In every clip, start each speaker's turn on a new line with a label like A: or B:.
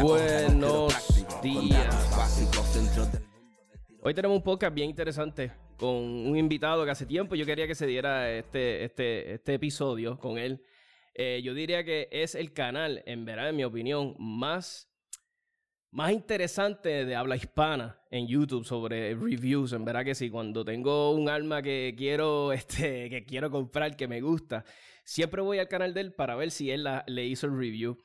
A: Buenos días. Hoy tenemos un podcast bien interesante con un invitado que hace tiempo yo quería que se diera este, este, este episodio con él. Eh, yo diría que es el canal, en verdad, en mi opinión, más más interesante de habla hispana en YouTube sobre reviews, en verdad que sí, cuando tengo un arma que quiero, este, que quiero comprar, que me gusta, siempre voy al canal de él para ver si él le hizo el review.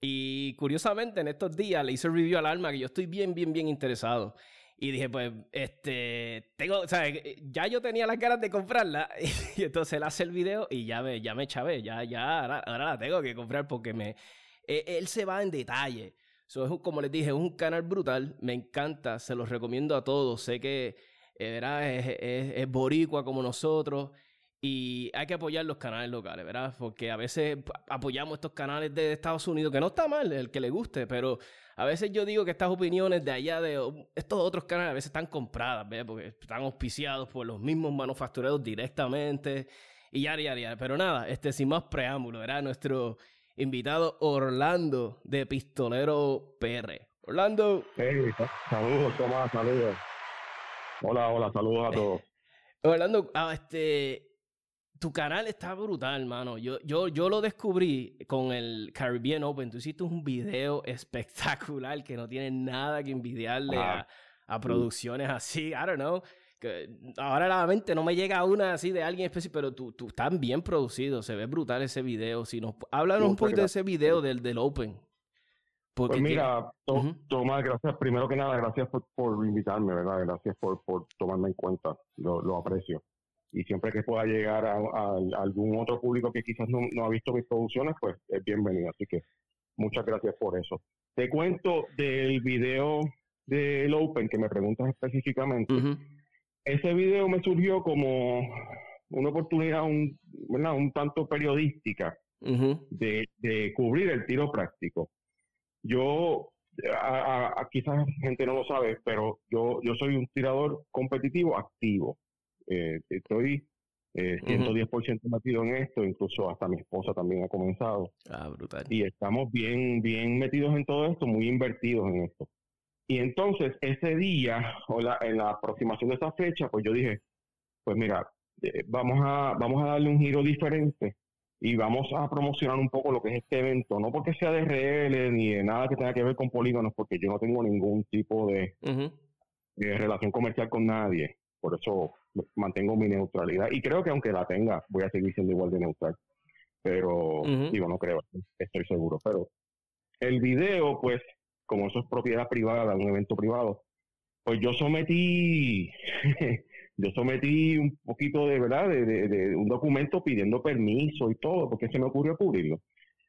A: Y curiosamente en estos días le hizo el review al arma que yo estoy bien, bien, bien interesado. Y dije, pues, este, tengo, o sea, ya yo tenía las ganas de comprarla y entonces él hace el video y ya me, ya me chavé, ya, ya, ahora, la tengo que comprar porque me, e, él se va en detalle como les dije, es un canal brutal. Me encanta, se los recomiendo a todos. Sé que eh, Es, boricua como nosotros. Y hay que apoyar los canales locales, ¿verdad? Porque a veces apoyamos estos canales de Estados Unidos, que no está mal el que le guste, pero a veces yo digo que estas opiniones de allá, de estos otros canales, a veces están compradas, ¿verdad? Porque están auspiciados por los mismos manufactureros directamente. Y ya, ya, ya. Pero nada, este, sin más preámbulo, ¿verdad? Nuestro invitado Orlando de Pistolero PR. Orlando.
B: Hey, saludos, Tomás, saludos. Hola, hola, saludos a todos.
A: Orlando, ah, este, tu canal está brutal, hermano. Yo, yo, yo lo descubrí con el Caribbean Open. Tú hiciste un video espectacular que no tiene nada que envidiarle a, a, producciones así. I don't know ahora la mente no me llega una así de alguien específico, pero tú, tú estás bien producido, se ve brutal ese video. Si nos háblanos un poquito de ese video del, del Open.
B: pues mira, Tomás, gracias, primero que nada, gracias por, invitarme, ¿verdad? Gracias por, por tomarme en cuenta, lo, aprecio. Y siempre que pueda llegar a, algún otro público que quizás no, ha visto mis producciones, pues es bienvenido. Así que muchas gracias por eso. Te cuento del video del Open que me preguntas específicamente ese video me surgió como una oportunidad un, un tanto periodística de, cubrir el tiro práctico. Yo, a, quizás gente no lo sabe, pero yo, yo soy un tirador competitivo activo. Eh, estoy eh, 110% metido en esto, incluso hasta mi esposa también ha comenzado.
A: Ah, brutal.
B: Y estamos bien, bien metidos en todo esto, muy invertidos en esto. Y entonces ese día, o la, en la aproximación de esa fecha, pues yo dije, pues mira, eh, vamos, a, vamos a darle un giro diferente y vamos a promocionar un poco lo que es este evento, no porque sea de RL ni de nada que tenga que ver con polígonos, porque yo no tengo ningún tipo de, relación comercial con nadie, por eso mantengo mi neutralidad. Y creo que aunque la tenga, voy a seguir siendo igual de neutral, pero digo, no creo, estoy seguro, pero el video, pues como eso es propiedad privada, un evento privado, pues yo sometí, yo sometí un poquito de verdad, de, un documento pidiendo permiso y todo, porque se me ocurrió cubrirlo.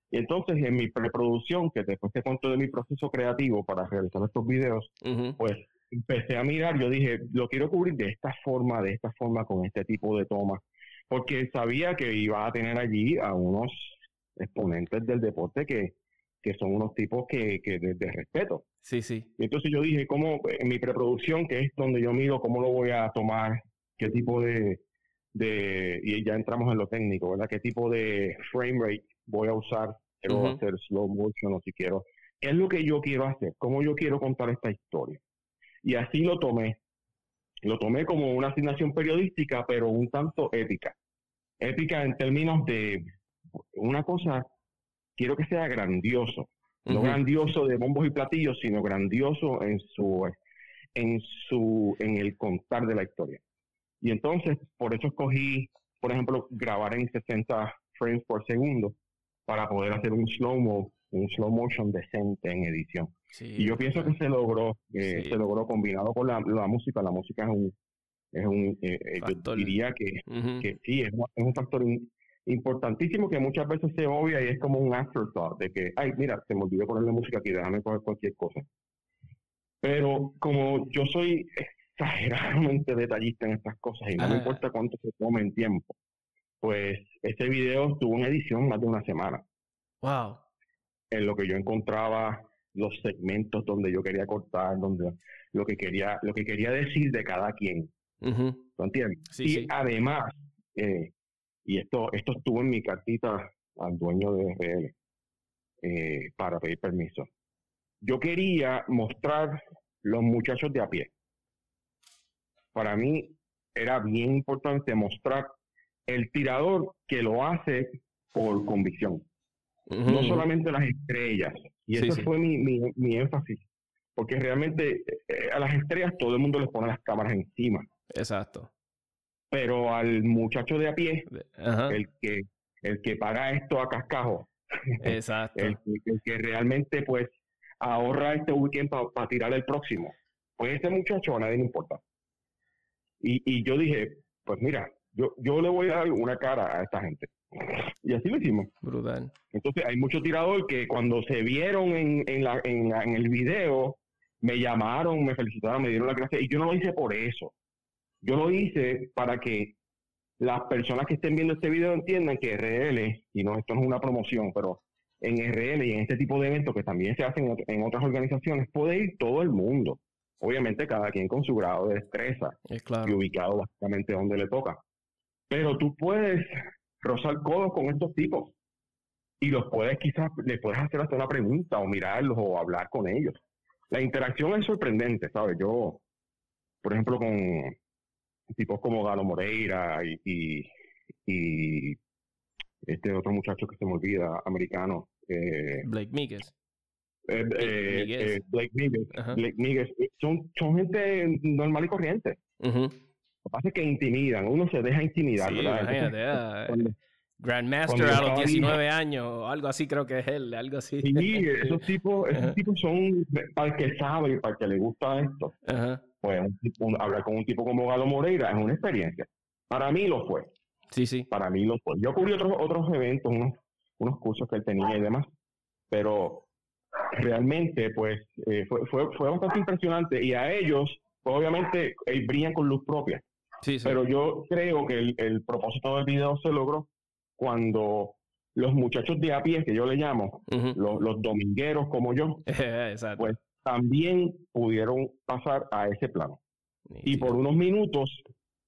B: Y entonces en mi preproducción, que después te cuento de mi proceso creativo para realizar estos videos, pues empecé a mirar, yo dije, lo quiero cubrir de esta forma, de esta forma, con este tipo de tomas, porque sabía que iba a tener allí a unos exponentes del deporte que, que son unos tipos que, que de, respeto.
A: Sí, sí.
B: Y entonces yo dije, ¿cómo en mi preproducción, que es donde yo mido, cómo lo voy a tomar, qué tipo de, de, y ya entramos en lo técnico, ¿verdad? ¿Qué tipo de frame rate voy a usar? Quiero hacer slow motion o si quiero. ¿Qué es lo que yo quiero hacer? ¿Cómo yo quiero contar esta historia? Y así lo tomé. Lo tomé como una asignación periodística, pero un tanto épica. Épica en términos de una cosa quiero que sea grandioso. No grandioso de bombos y platillos, sino grandioso en su, en su, en el contar de la historia. Y entonces, por eso escogí, por ejemplo, grabar en 60 frames por segundo para poder hacer un slow mo, un slow motion decente en edición. y yo pienso que se logró, eh, se logró combinado con la, música. La música es un, es un, eh, eh, yo diría que, que sí, es, es un factor importantísimo que muchas veces se obvia y es como un afterthought de que, ay, mira, se me olvidó ponerle música aquí, déjame coger cualquier cosa. Pero como yo soy exageradamente detallista en estas cosas y no me importa cuánto se tome en tiempo, pues ese video tuvo una edición más de una semana.
A: Wow.
B: En lo que yo encontraba los segmentos donde yo quería cortar, donde lo que quería, lo que quería decir de cada quien. ¿Lo entiendes? y además, eh, y esto, esto estuvo en mi cartita al dueño de RL eh, para pedir permiso. Yo quería mostrar los muchachos de a pie. Para mí era bien importante mostrar el tirador que lo hace por convicción. No solamente las estrellas. Y ese fue mi, mi, énfasis. Porque realmente eh, a las estrellas todo el mundo les pone las cámaras encima.
A: Exacto.
B: Pero al muchacho de a pie, el que el que paga esto a cascajo,
A: Exacto.
B: el, que realmente pues ahorra este weekend para tirar el próximo, pues ese muchacho a nadie le importa. Y, y yo dije, pues mira, yo, yo le voy a dar una cara a esta gente. Y así lo hicimos.
A: Brutal.
B: Entonces hay muchos tiradores que cuando se vieron en, en, la, en, en el video, me llamaron, me felicitaron, me dieron la gracia. Y yo no lo hice por eso. Yo lo hice para que las personas que estén viendo este video entiendan que RL, y no, esto no es una promoción, pero en RL y en este tipo de eventos que también se hacen en otras organizaciones, puede ir todo el mundo. Obviamente cada quien con su grado de destreza y ubicado básicamente donde le toca. Pero tú puedes rozar codos con estos tipos y los puedes quizás, le puedes hacer hasta una pregunta o mirarlos o hablar con ellos. La interacción es sorprendente, ¿sabes? Yo, por ejemplo, con tipos como Galo Moreira y, y, este otro muchacho que se me olvida, americano.
A: Eh, Blake Migues.
B: Eh, eh, Blake Migues. Blake Son, son gente normal y corriente. Lo que pasa es que intimidan, uno se deja intimidar,
A: ¿verdad? Grandmaster a los 19 años, algo así creo que es él, algo así.
B: Sí, esos tipos, esos tipos son para el que sabe y para el que le gusta esto. Pues hablar con un tipo como Galo Moreira es una experiencia. Para mí lo fue.
A: Sí, sí.
B: Para mí lo fue. Yo cubrí otros, otros eventos, unos, unos cursos que él tenía y demás, pero realmente pues eh, fue, fue, fue bastante impresionante y a ellos, pues, obviamente, ellos brillan con luz propia. Sí, sí. Pero yo creo que el, el propósito del video se logró cuando los muchachos de a pie, que yo le llamo, los, domingueros como yo, pues también pudieron pasar a ese plano. Y por unos minutos,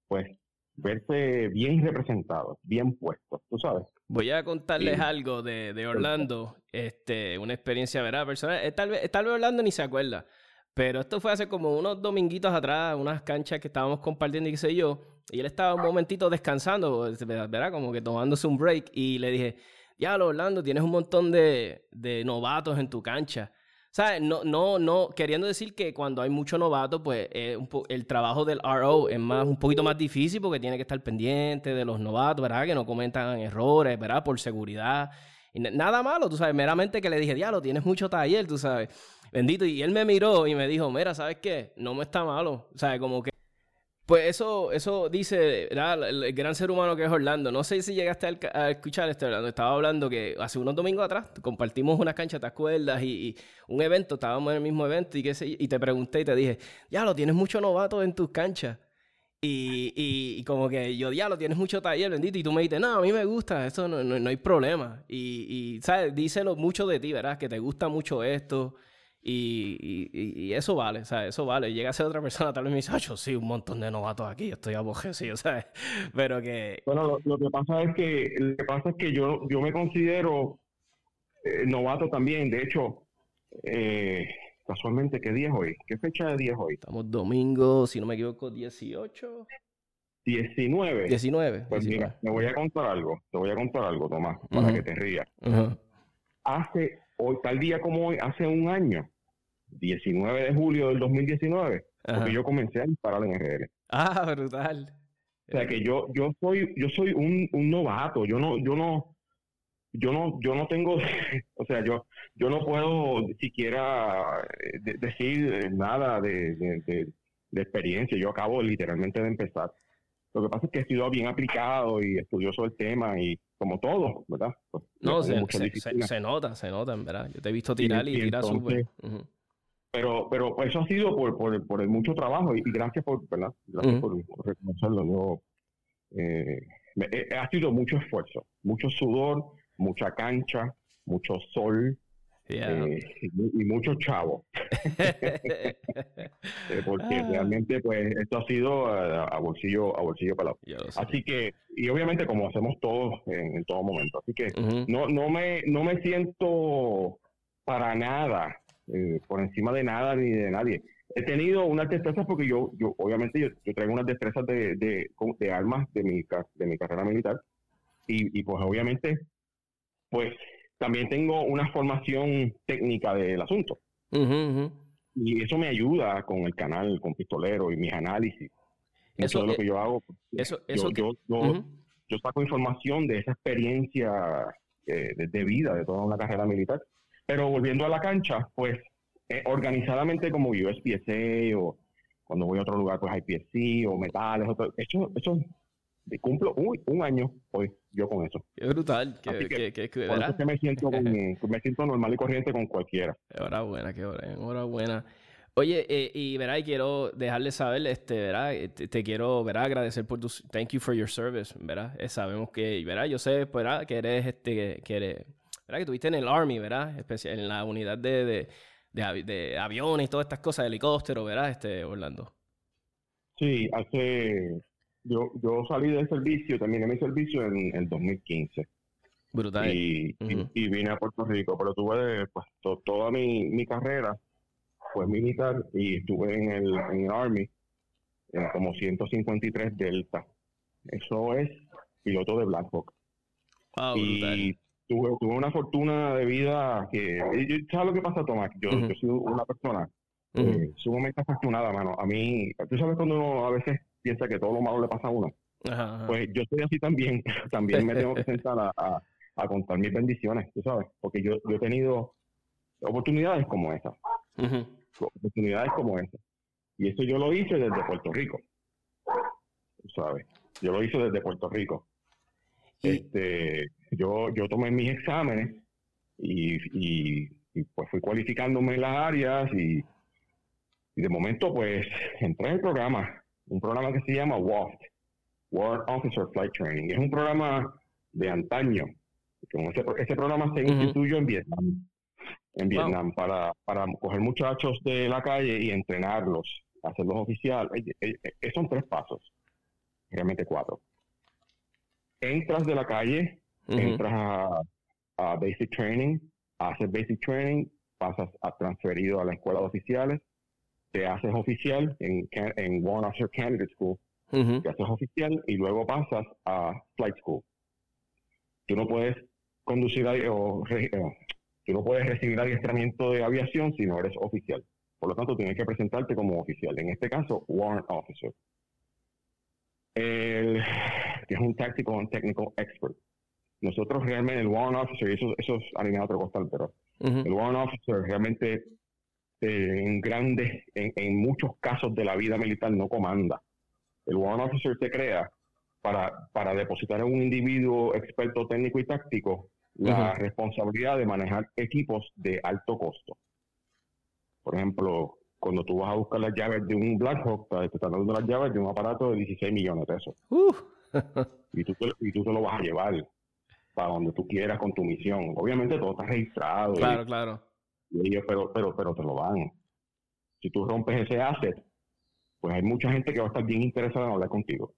B: pues, verse bien representados, bien puestos, tú sabes.
A: Voy a contarles algo de, de, Orlando, este, una experiencia, ¿verdad? Personal. Eh, tal vez, tal vez Orlando ni se acuerda, pero esto fue hace como unos dominguitos atrás, unas canchas que estábamos compartiendo y qué sé yo. Y él estaba un momentito descansando, ¿verdad? Como que tomándose un break. Y le dije, ya, Orlando, tienes un montón de, novatos en tu cancha. ¿Sabes? No, no, no, queriendo decir que cuando hay mucho novato, pues el trabajo del RO es más, un poquito más difícil porque tiene que estar pendiente de los novatos, ¿verdad? Que no cometan errores, ¿verdad? Por seguridad. Y nada malo, tú sabes, meramente que le dije, diablo, tienes mucho taller, tú sabes. Bendito. Y él me miró y me dijo, mira, ¿sabes qué? No me está malo. O sea, como que... Pues eso, eso dice el, gran ser humano que es Orlando. No sé si llegaste a, escuchar este Orlando. Estaba hablando que hace unos domingos atrás compartimos una cancha, ¿te acuerdas? Y, un evento, estábamos en el mismo evento y, qué sé, y te pregunté y te dije, ya lo tienes mucho novato en tus canchas. Y, y, como que yo, ya lo tienes mucho taller, bendito. Y tú me dices, no, a mí me gusta, eso no, no, no hay problema. Y, y, ¿sabes? Díselo mucho de ti, ¿verdad? Que te gusta mucho esto. Y, y, eso vale, o sea, eso vale. Llega a ser otra persona, tal vez me dice, yo sí, un montón de novatos aquí, estoy abojecido, ¿sabes? Pero que...
B: Bueno, lo, que pasa es que, lo que pasa es que yo, yo me considero eh, novato también. De hecho, eh, casualmente, ¿qué día es hoy? ¿Qué fecha de día es hoy?
A: Estamos domingo, si no me equivoco, 18.
B: 19.
A: 19.
B: Pues mira, te voy a contar algo, te voy a contar algo, Tomás, para que te rías. Hace, hoy, tal día como hoy, hace un año, 19 de julio del 2019, porque yo comencé a disparar en RL.
A: Ah, brutal.
B: O sea que yo, yo soy, yo soy un, un novato, yo no, yo no, yo no, yo no tengo, o sea, yo, yo no puedo siquiera eh, decir nada de, de, experiencia. Yo acabo literalmente de empezar. Lo que pasa es que he sido bien aplicado y estudioso del tema y como todo, ¿verdad?
A: Pues, no, se, se, nota, se nota, en verdad. Yo te he visto tirar y, tirar súper.
B: Pero, pero eso ha sido por, por, por el mucho trabajo y, gracias por, ¿verdad? Gracias por, reconocerlo. Yo, eh, ha sido mucho esfuerzo, mucho sudor, mucha cancha, mucho sol, Eh, y, muchos chavos. Eh, porque ah. realmente, pues, esto ha sido a, bolsillo a bolsillo pelado. Así que, y obviamente como hacemos todos en, todo momento. Así que no, no, me, no me siento para nada eh, por encima de nada ni de nadie. He tenido unas destrezas porque yo, yo obviamente, yo, traigo unas destrezas de, de, de, armas de mi, de mi carrera militar. Y, y pues obviamente, pues también tengo una formación técnica del asunto. Y eso me ayuda con el canal, con Pistolero y mis análisis. Eso, es lo que yo hago.
A: Eso,
B: yo, yo, saco información de esa experiencia eh, de, vida, de toda una carrera militar. Pero volviendo a la cancha, pues eh, organizadamente como USPSA o cuando voy a otro lugar, pues IPSC o metales, eso, eso cumplo un año hoy yo con eso.
A: Qué brutal. Qué, que,
B: que, me siento, me siento normal y corriente con cualquiera.
A: Enhorabuena, qué enhorabuena. Oye, eh, y verá, y quiero dejarle saber, este, verá, eh, te, quiero, verá, agradecer por tu, thank you for your service, verá, eh, sabemos que, verá, yo sé, verá, que eres, este, que eres, verá, que tuviste en el Army, verá, especial, en la unidad de, de, de, de aviones y todas estas cosas, de helicóptero, verá, este, Orlando.
B: Sí, hace yo, yo salí del servicio, terminé mi servicio en el 2015.
A: Brutal.
B: Y, y, vine a Puerto Rico, pero tuve pues toda mi, mi carrera fue militar y estuve en el, en el Army en como 153 Delta. Eso es piloto de Black Hawk. y tuve, tuve, una fortuna de vida que... ¿Sabes lo que pasa, Tomás? Yo, yo soy una persona eh, sumamente afortunada, mano. A mí, tú sabes cuando uno a veces piensa que todo lo malo le pasa a uno. Pues yo soy así también. también me tengo que sentar a, a, contar mis bendiciones, tú sabes, porque yo, yo he tenido oportunidades como esa. Oportunidades como esa. Y eso yo lo hice desde Puerto Rico. Tú sabes. Yo lo hice desde Puerto Rico. Este, yo, yo tomé mis exámenes y, y, y pues fui cualificándome en las áreas y, y de momento pues entré en el programa un programa que se llama WAFT, War Officer Flight Training. Es un programa de antaño. Ese, programa se instituyó en Vietnam, en Vietnam, para, para coger muchachos de la calle y entrenarlos, hacerlos oficiales. Son tres pasos, realmente cuatro. Entras de la calle, entras a, a, Basic Training, haces Basic Training, pasas a transferido a la escuela de oficiales, te haces oficial en, en One Officer Candidate School, te haces oficial y luego pasas a Flight School. Tú no puedes conducir o, eh, tú no puedes recibir adiestramiento de aviación si no eres oficial. Por lo tanto, tienes que presentarte como oficial. En este caso, Warrant Officer. El, que es un Tactical and Technical Expert. Nosotros realmente, el Warrant Officer, y eso, eso es alineado otro costal, pero el Warrant Officer realmente en grandes, en, muchos casos de la vida militar no comanda. El One Officer se crea para, para depositar en un individuo experto técnico y táctico la responsabilidad de manejar equipos de alto costo. Por ejemplo, cuando tú vas a buscar las llaves de un Black Hawk, te están dando las llaves de un aparato de 16 millones de pesos. y, tú y tú te lo vas a llevar para donde tú quieras con tu misión. Obviamente todo está registrado.
A: Claro, claro
B: y ellos, pero, pero, pero te lo dan. Si tú rompes ese asset, pues hay mucha gente que va a estar bien interesada en hablar contigo.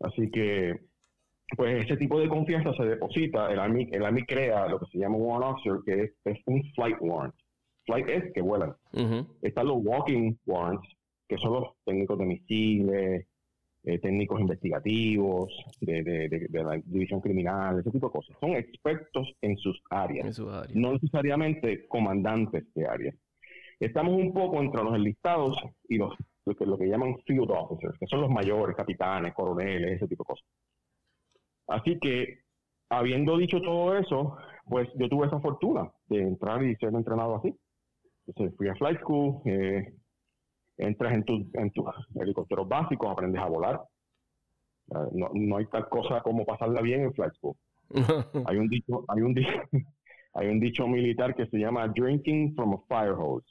B: Así que, pues ese tipo de confianza se deposita, el Army, el Army crea lo que se llama un Warrant Officer, que es, un Flight Warrant. Flight es que vuelan. Están los Walking Warrants, que son los técnicos de misiles, eh, técnicos investigativos, de, de, la división criminal, ese tipo de cosas. Son expertos en sus áreas, no necesariamente comandantes de áreas. Estamos un poco entre los enlistados y los lo que, lo que llaman field officers, que son los mayores, capitanes, coroneles, ese tipo de cosas. Así que, habiendo dicho todo eso, pues yo tuve esa fortuna de entrar y ser entrenado así. Entonces fui a Flight School, eh, entras en tus en tu helicópteros básicos, aprendes a volar. No, no, hay tal cosa como pasarla bien en flight school. hay un dicho, hay un dicho, hay un dicho militar que se llama drinking from a fire hose.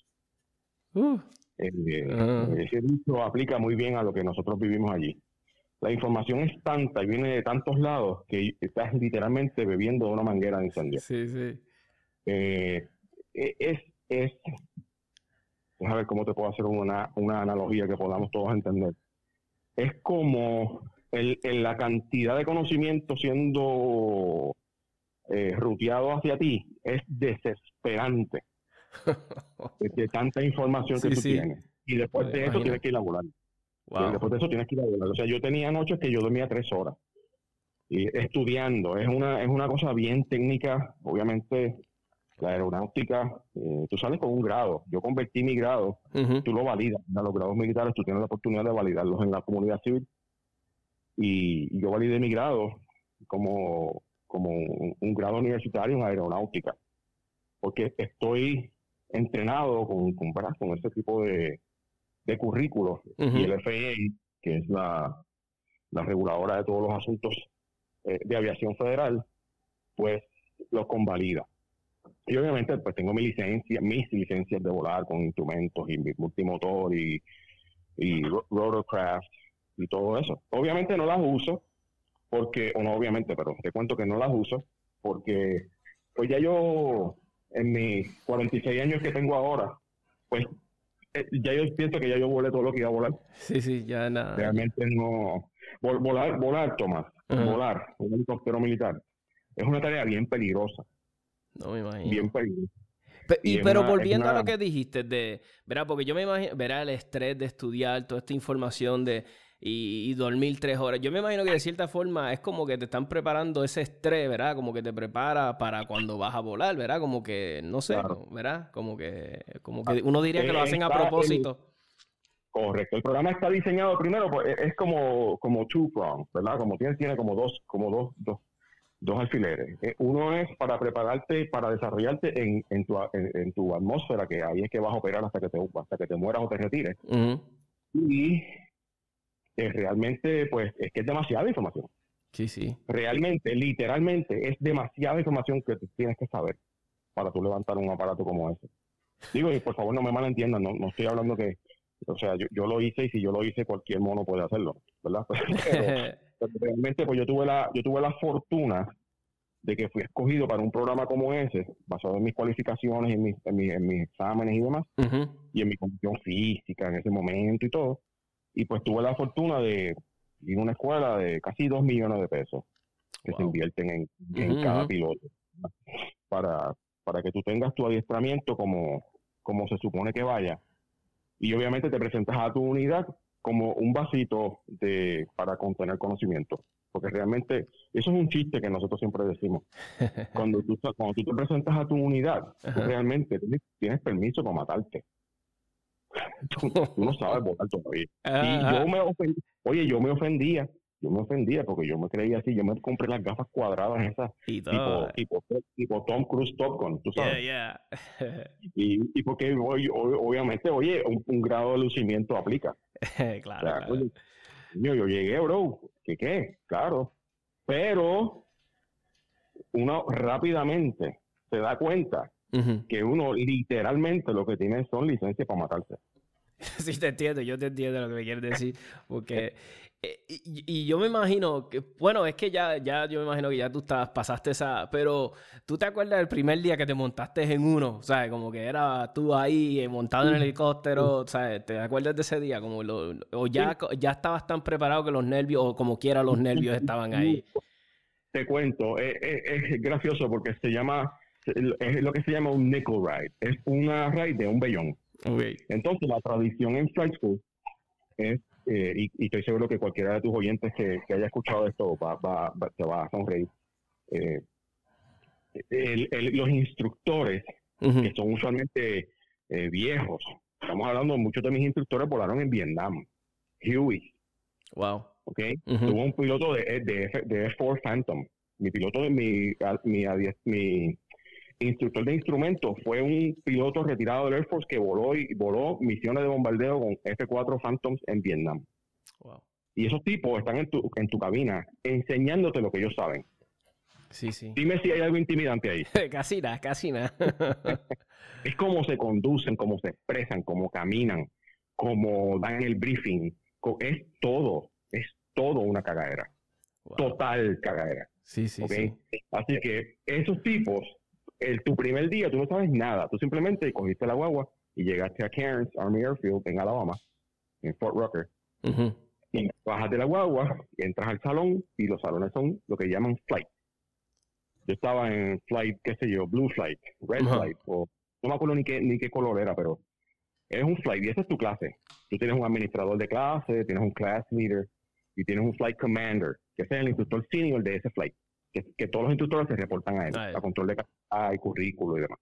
B: Uh. Eh, ese dicho aplica muy bien a lo que nosotros vivimos allí. La información es tanta y viene de tantos lados que estás literalmente bebiendo de una manguera de incendio.
A: Sí, sí.
B: eh, e, es, es, a ver cómo te puedo hacer una, una analogía que podamos todos entender. Es como el, la cantidad de conocimiento siendo eh, ruteado hacia ti es desesperante de, tanta información que tú tienes. Y después de eso tienes que ir a volar. después de eso tienes que ir a volar. O sea, yo tenía noches que yo dormía tres horas y estudiando. Es una, es una cosa bien técnica. Obviamente, la aeronáutica, eh, tú sales con un grado. Yo convertí mi grado, tú lo validas. Los grados militares, tú tienes la oportunidad de validarlos en la comunidad civil. Y, yo validé mi grado como, como un, grado universitario en aeronáutica. Porque estoy entrenado con, con, con ese tipo de, de currículos. Y el FAA, que es la, la reguladora de todos los asuntos eh, de aviación federal, pues los convalida. Y obviamente pues tengo mi licencia, mis licencias de volar con instrumentos y multimotor y, y rotorcraft y todo eso. Obviamente no las uso porque, o no obviamente, pero te cuento que no las uso porque pues ya yo en mis 46 años que tengo ahora, pues eh, ya yo pienso que ya yo volé todo lo que iba a volar.
A: Sí, sí, ya nada.
B: Realmente no. volar, volar, Tomás, volar un helicóptero militar es una tarea bien peligrosa.
A: No me imagino.
B: Bien peligrosa.
A: y, pero volviendo a lo que dijiste de, ¿verdad? Porque yo me imagino, verá el estrés de estudiar toda esta información de y, dormir tres horas. Yo me imagino que de cierta forma es como que te están preparando ese estrés, ¿verdad? Como que te prepara para cuando vas a volar, ¿verdad? Como que, no sé, ¿verdad? Como que, como que uno diría que lo hacen a propósito.
B: correcto. El programa está diseñado primero, pues, es como, como two prong, ¿verdad? Como tiene, tiene como dos, como dos, dos, dos alfileres. Eh, uno es para prepararte, para desarrollarte en, en, tu, en, tu atmósfera, que ahí es que vas a operar hasta que te, hasta que te mueras o te retires. Y realmente, pues, es que es demasiada información.
A: Sí, sí.
B: Realmente, literalmente, es demasiada información que tienes que saber para tú levantar un aparato como ese. Digo, y por favor no me malentiendan, no, no estoy hablando que, o sea, yo, yo lo hice y si yo lo hice, cualquier mono puede hacerlo, ¿verdad? Pero, realmente, pues yo tuve la, yo tuve la fortuna de que fui escogido para un programa como ese, basado en mis cualificaciones, en mis, en mis, exámenes y demás, y en mi condición física en ese momento y todo, y pues tuve la fortuna de ir a una escuela de casi dos millones de pesos que se invierten en, cada piloto para, para que tú tengas tu adiestramiento como, como se supone que vaya. Y obviamente te presentas a tu unidad como un vasito de, para contener conocimiento. Porque realmente eso es un chiste que nosotros siempre decimos. Cuando tú, cuando tú te presentas a tu unidad, realmente tienes permiso para matarte. tú, no sabes votar todavía. Y yo me ofendí, oye, yo me ofendía, yo me ofendía porque yo me creía así, yo me compré las gafas cuadradas esas, tipo, tipo, tipo, Tom Cruise Top Gun, tú sabes. y, y porque obviamente, oye, un, grado de lucimiento aplica.
A: claro.
B: yo, yo llegué, bro, ¿qué qué? Claro. Pero uno rápidamente se da cuenta que uno literalmente lo que tiene son licencias para matarse.
A: Sí, te entiendo, yo te entiendo lo que me quieres decir, porque... Eh, y, yo me imagino que, bueno, es que ya, ya yo me imagino que ya tú estás, pasaste esa, pero tú te acuerdas del primer día que te montaste en uno, ¿sabes? Como que era tú ahí eh, montado en el helicóptero, ¿sabes? ¿Te acuerdas de ese día? Como lo, o ya, ya estabas tan preparado que los nervios, o como quiera los nervios estaban ahí.
B: Te cuento, es, eh, es gracioso porque se llama es lo que se llama un nickel ride. Es una ride de un bellón. Entonces, la tradición en Flight School es, eh, y, estoy seguro que cualquiera de tus oyentes que, haya escuchado esto va, va, te va a sonreír. Eh, los instructores, que son usualmente eh, viejos, estamos hablando, muchos de mis instructores volaron en Vietnam. Huey.
A: Wow.
B: ¿Ok? Tuvo un piloto de, de, de F4 Phantom. Mi piloto, mi, mi, mi instructor de instrumentos, fue un piloto retirado del Air Force que voló y voló misiones de bombardeo con F-4 Phantoms en Vietnam. Y esos tipos están en tu, en tu cabina enseñándote lo que ellos saben.
A: Sí, sí.
B: Dime si hay algo intimidante ahí.
A: casi nada, casi nada.
B: es cómo se conducen, cómo se expresan, cómo caminan, cómo dan el briefing. Es todo, es todo una cagadera. Total cagadera.
A: Sí, sí, sí.
B: Así que esos tipos el, tu primer día tú no sabes nada. Tú simplemente cogiste la guagua y llegaste a Cairns Army Airfield en Alabama, en Fort Rucker. Y bajas de la guagua, entras al salón y los salones son lo que llaman flight. Yo estaba en flight, qué sé yo, blue flight, red flight, o no me acuerdo ni qué, ni qué color era, pero es un flight y esa es tu clase. Tú tienes un administrador de clase, tienes un class leader y tienes un flight commander, que es el instructor senior de ese flight, que, todos los instructores se reportan a él, a control de calidad y currículo y demás.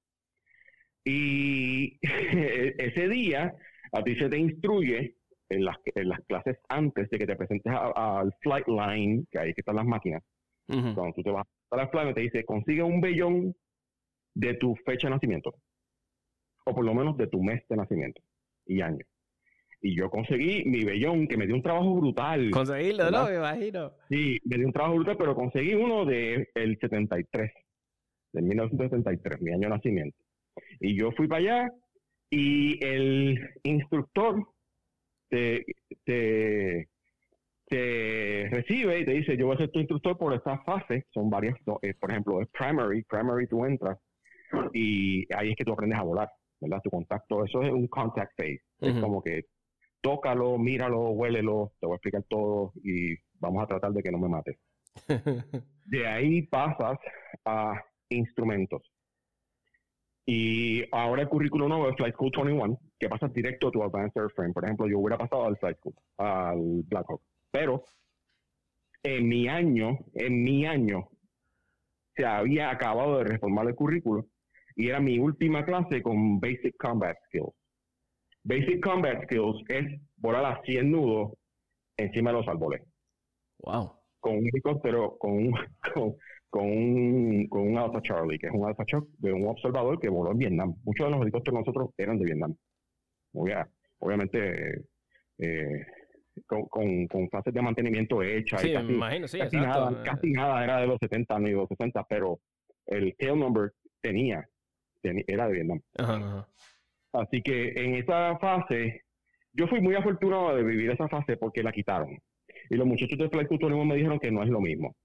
B: Y ese día a ti se te instruye en las, en las clases antes de que te presentes al flight line, que ahí que están las máquinas. Cuando tú te vas a la flight, te dice, consigue un vellón de tu fecha de nacimiento, o por lo menos de tu mes de nacimiento y año. Y yo conseguí mi vellón, que me dio un trabajo brutal.
A: Conseguirlo, ¿no? Me imagino.
B: Sí, me dio un trabajo brutal, pero conseguí uno del el 73, de 1973, mi año de nacimiento. Y yo fui para allá y el instructor te, te, recibe y te dice, yo voy a ser tu instructor por esta fase, son varias, eh, por ejemplo, es primary, primary tú entras y ahí es que tú aprendes a volar, ¿verdad? Tu contacto, eso es un contact phase, es como que tócalo, míralo, huélelo, te voy a explicar todo y vamos a tratar de que no me mates. de ahí pasas a instrumentos. Y ahora el currículo nuevo es Flight School 21, que pasa directo a tu Advanced Airframe. Por ejemplo, yo hubiera pasado al Flight School, al Blackhawk. Pero en mi año, en mi año, se había acabado de reformar el currículo y era mi última clase con Basic Combat Skills. Basic Combat Skills es volar a 100 nudos encima de los árboles.
A: Wow.
B: Con un helicóptero, con un, con un, con un Alpha Charlie, que es un Alpha Chuck de un observador que voló en Vietnam. Muchos de los helicópteros nosotros eran de Vietnam. obviamente eh, con, con, fases de mantenimiento hechas.
A: Sí, me imagino, sí,
B: casi, nada, casi nada era de los 70 ni de los 60, pero el tail number tenía, era de Vietnam. Así que en esa fase, yo fui muy afortunado de vivir esa fase porque la quitaron. Y los muchachos de Flight Turismo me dijeron que no es lo mismo.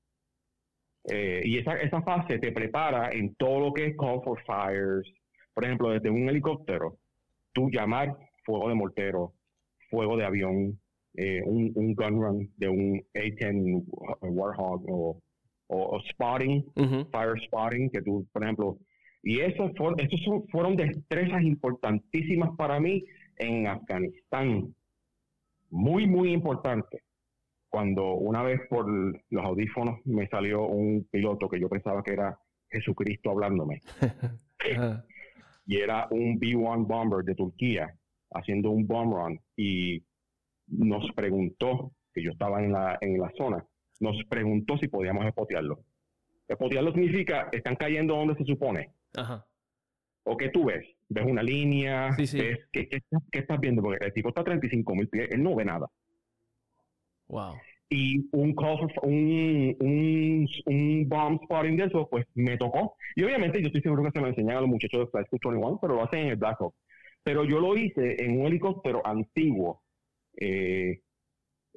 B: Eh, y esa, esa fase te prepara en todo lo que es call for fires. Por ejemplo, desde un helicóptero, tú llamar fuego de mortero, fuego de avión, eh, un, un, gun run de un A-10 Warhawk o, o, spotting, fire spotting, que tú, por ejemplo, y esos, esos fueron destrezas importantísimas para mí en Afganistán. Muy, muy importantes cuando una vez por los audífonos me salió un piloto que yo pensaba que era Jesucristo hablándome. y era un B-1 bomber de Turquía haciendo un bomb run y nos preguntó, que yo estaba en la, en la zona, nos preguntó si podíamos espotearlo. Espotearlo significa, están cayendo donde se supone. ¿O qué tú ves? ¿Ves una línea? ¿Ves, qué, estás viendo? Porque el tipo está a 35 mil pies, él no ve nada.
A: Wow.
B: Y un un, un, un bomb spotting de eso, pues me tocó. Y obviamente yo estoy seguro que se lo enseñan a los muchachos de Flight 21, pero lo hacen en el Black Hawk. Pero yo lo hice en un helicóptero antiguo, eh,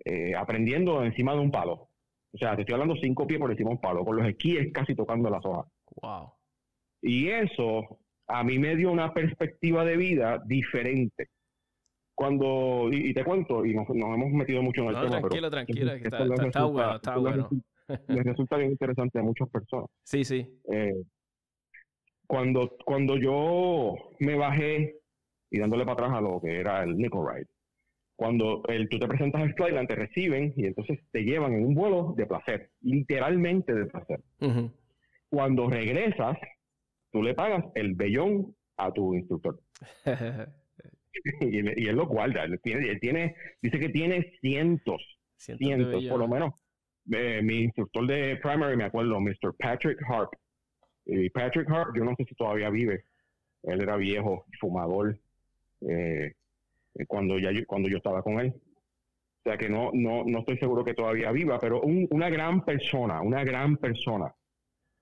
B: eh, aprendiendo encima de un palo. O sea, te estoy hablando cinco pies por encima de un palo, con los esquíes casi tocando las hojas.
A: Wow.
B: Y eso a mí me dio una perspectiva de vida diferente cuando, y, te cuento, y nos, hemos metido mucho en el tema.
A: Tranquilo, tranquilo, está, está, bueno, está bueno.
B: Les resulta bien interesante a muchas personas.
A: Sí, sí.
B: Eh, cuando, cuando yo me bajé y dándole para atrás a lo que era el Nickel Ride, cuando el, tú te presentas al Flyland, te reciben y entonces te llevan en un vuelo de placer, literalmente de placer. Cuando regresas, tú le pagas el vellón a tu instructor. y, él, lo guarda. Él tiene, tiene, dice que tiene cientos, cientos, por lo menos. Eh, mi instructor de primary, me acuerdo, Mr. Patrick Harp. Y Patrick Harp, yo no sé si todavía vive. Él era viejo, fumador, eh, cuando, ya yo, cuando yo estaba con él. O sea que no, no, no estoy seguro que todavía viva, pero una gran persona, una gran persona.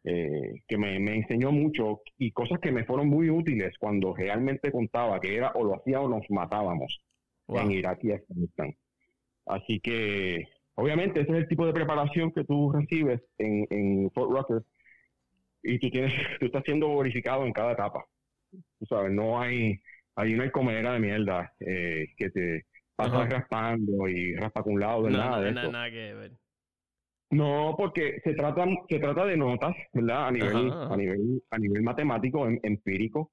B: Eh, que me, enseñó mucho y cosas que me fueron muy útiles cuando realmente contaba que era o lo hacía o nos matábamos en Irak y Afganistán. Así que, obviamente, ese es el tipo de preparación que tú recibes en, Fort Rucker. y tú tienes, tú estás siendo verificado en cada etapa. Tú sabes, no hay, hay una comedera de mierda eh, que te pasas raspando y raspa con un lado de nada de eso.
A: Nada que ver.
B: No, porque se trata, se trata de notas, ¿verdad? A nivel, a nivel, a nivel matemático, em, empírico,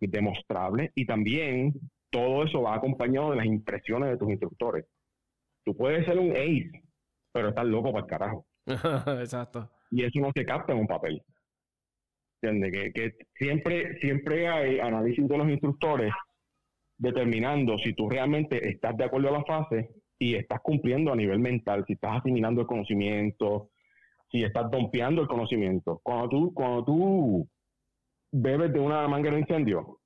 B: demostrable, y también todo eso va acompañado de las impresiones de tus instructores. Tú puedes ser un ace, pero estás loco para el carajo.
A: Exacto.
B: Y eso no se capta en un papel. ¿Entiendes? Que, siempre, siempre hay análisis de los instructores determinando si tú realmente estás de acuerdo a la fase y estás cumpliendo a nivel mental, si estás asimilando el conocimiento, si estás dompeando el conocimiento. Cuando tú, cuando tú bebes de una manguera de incendio,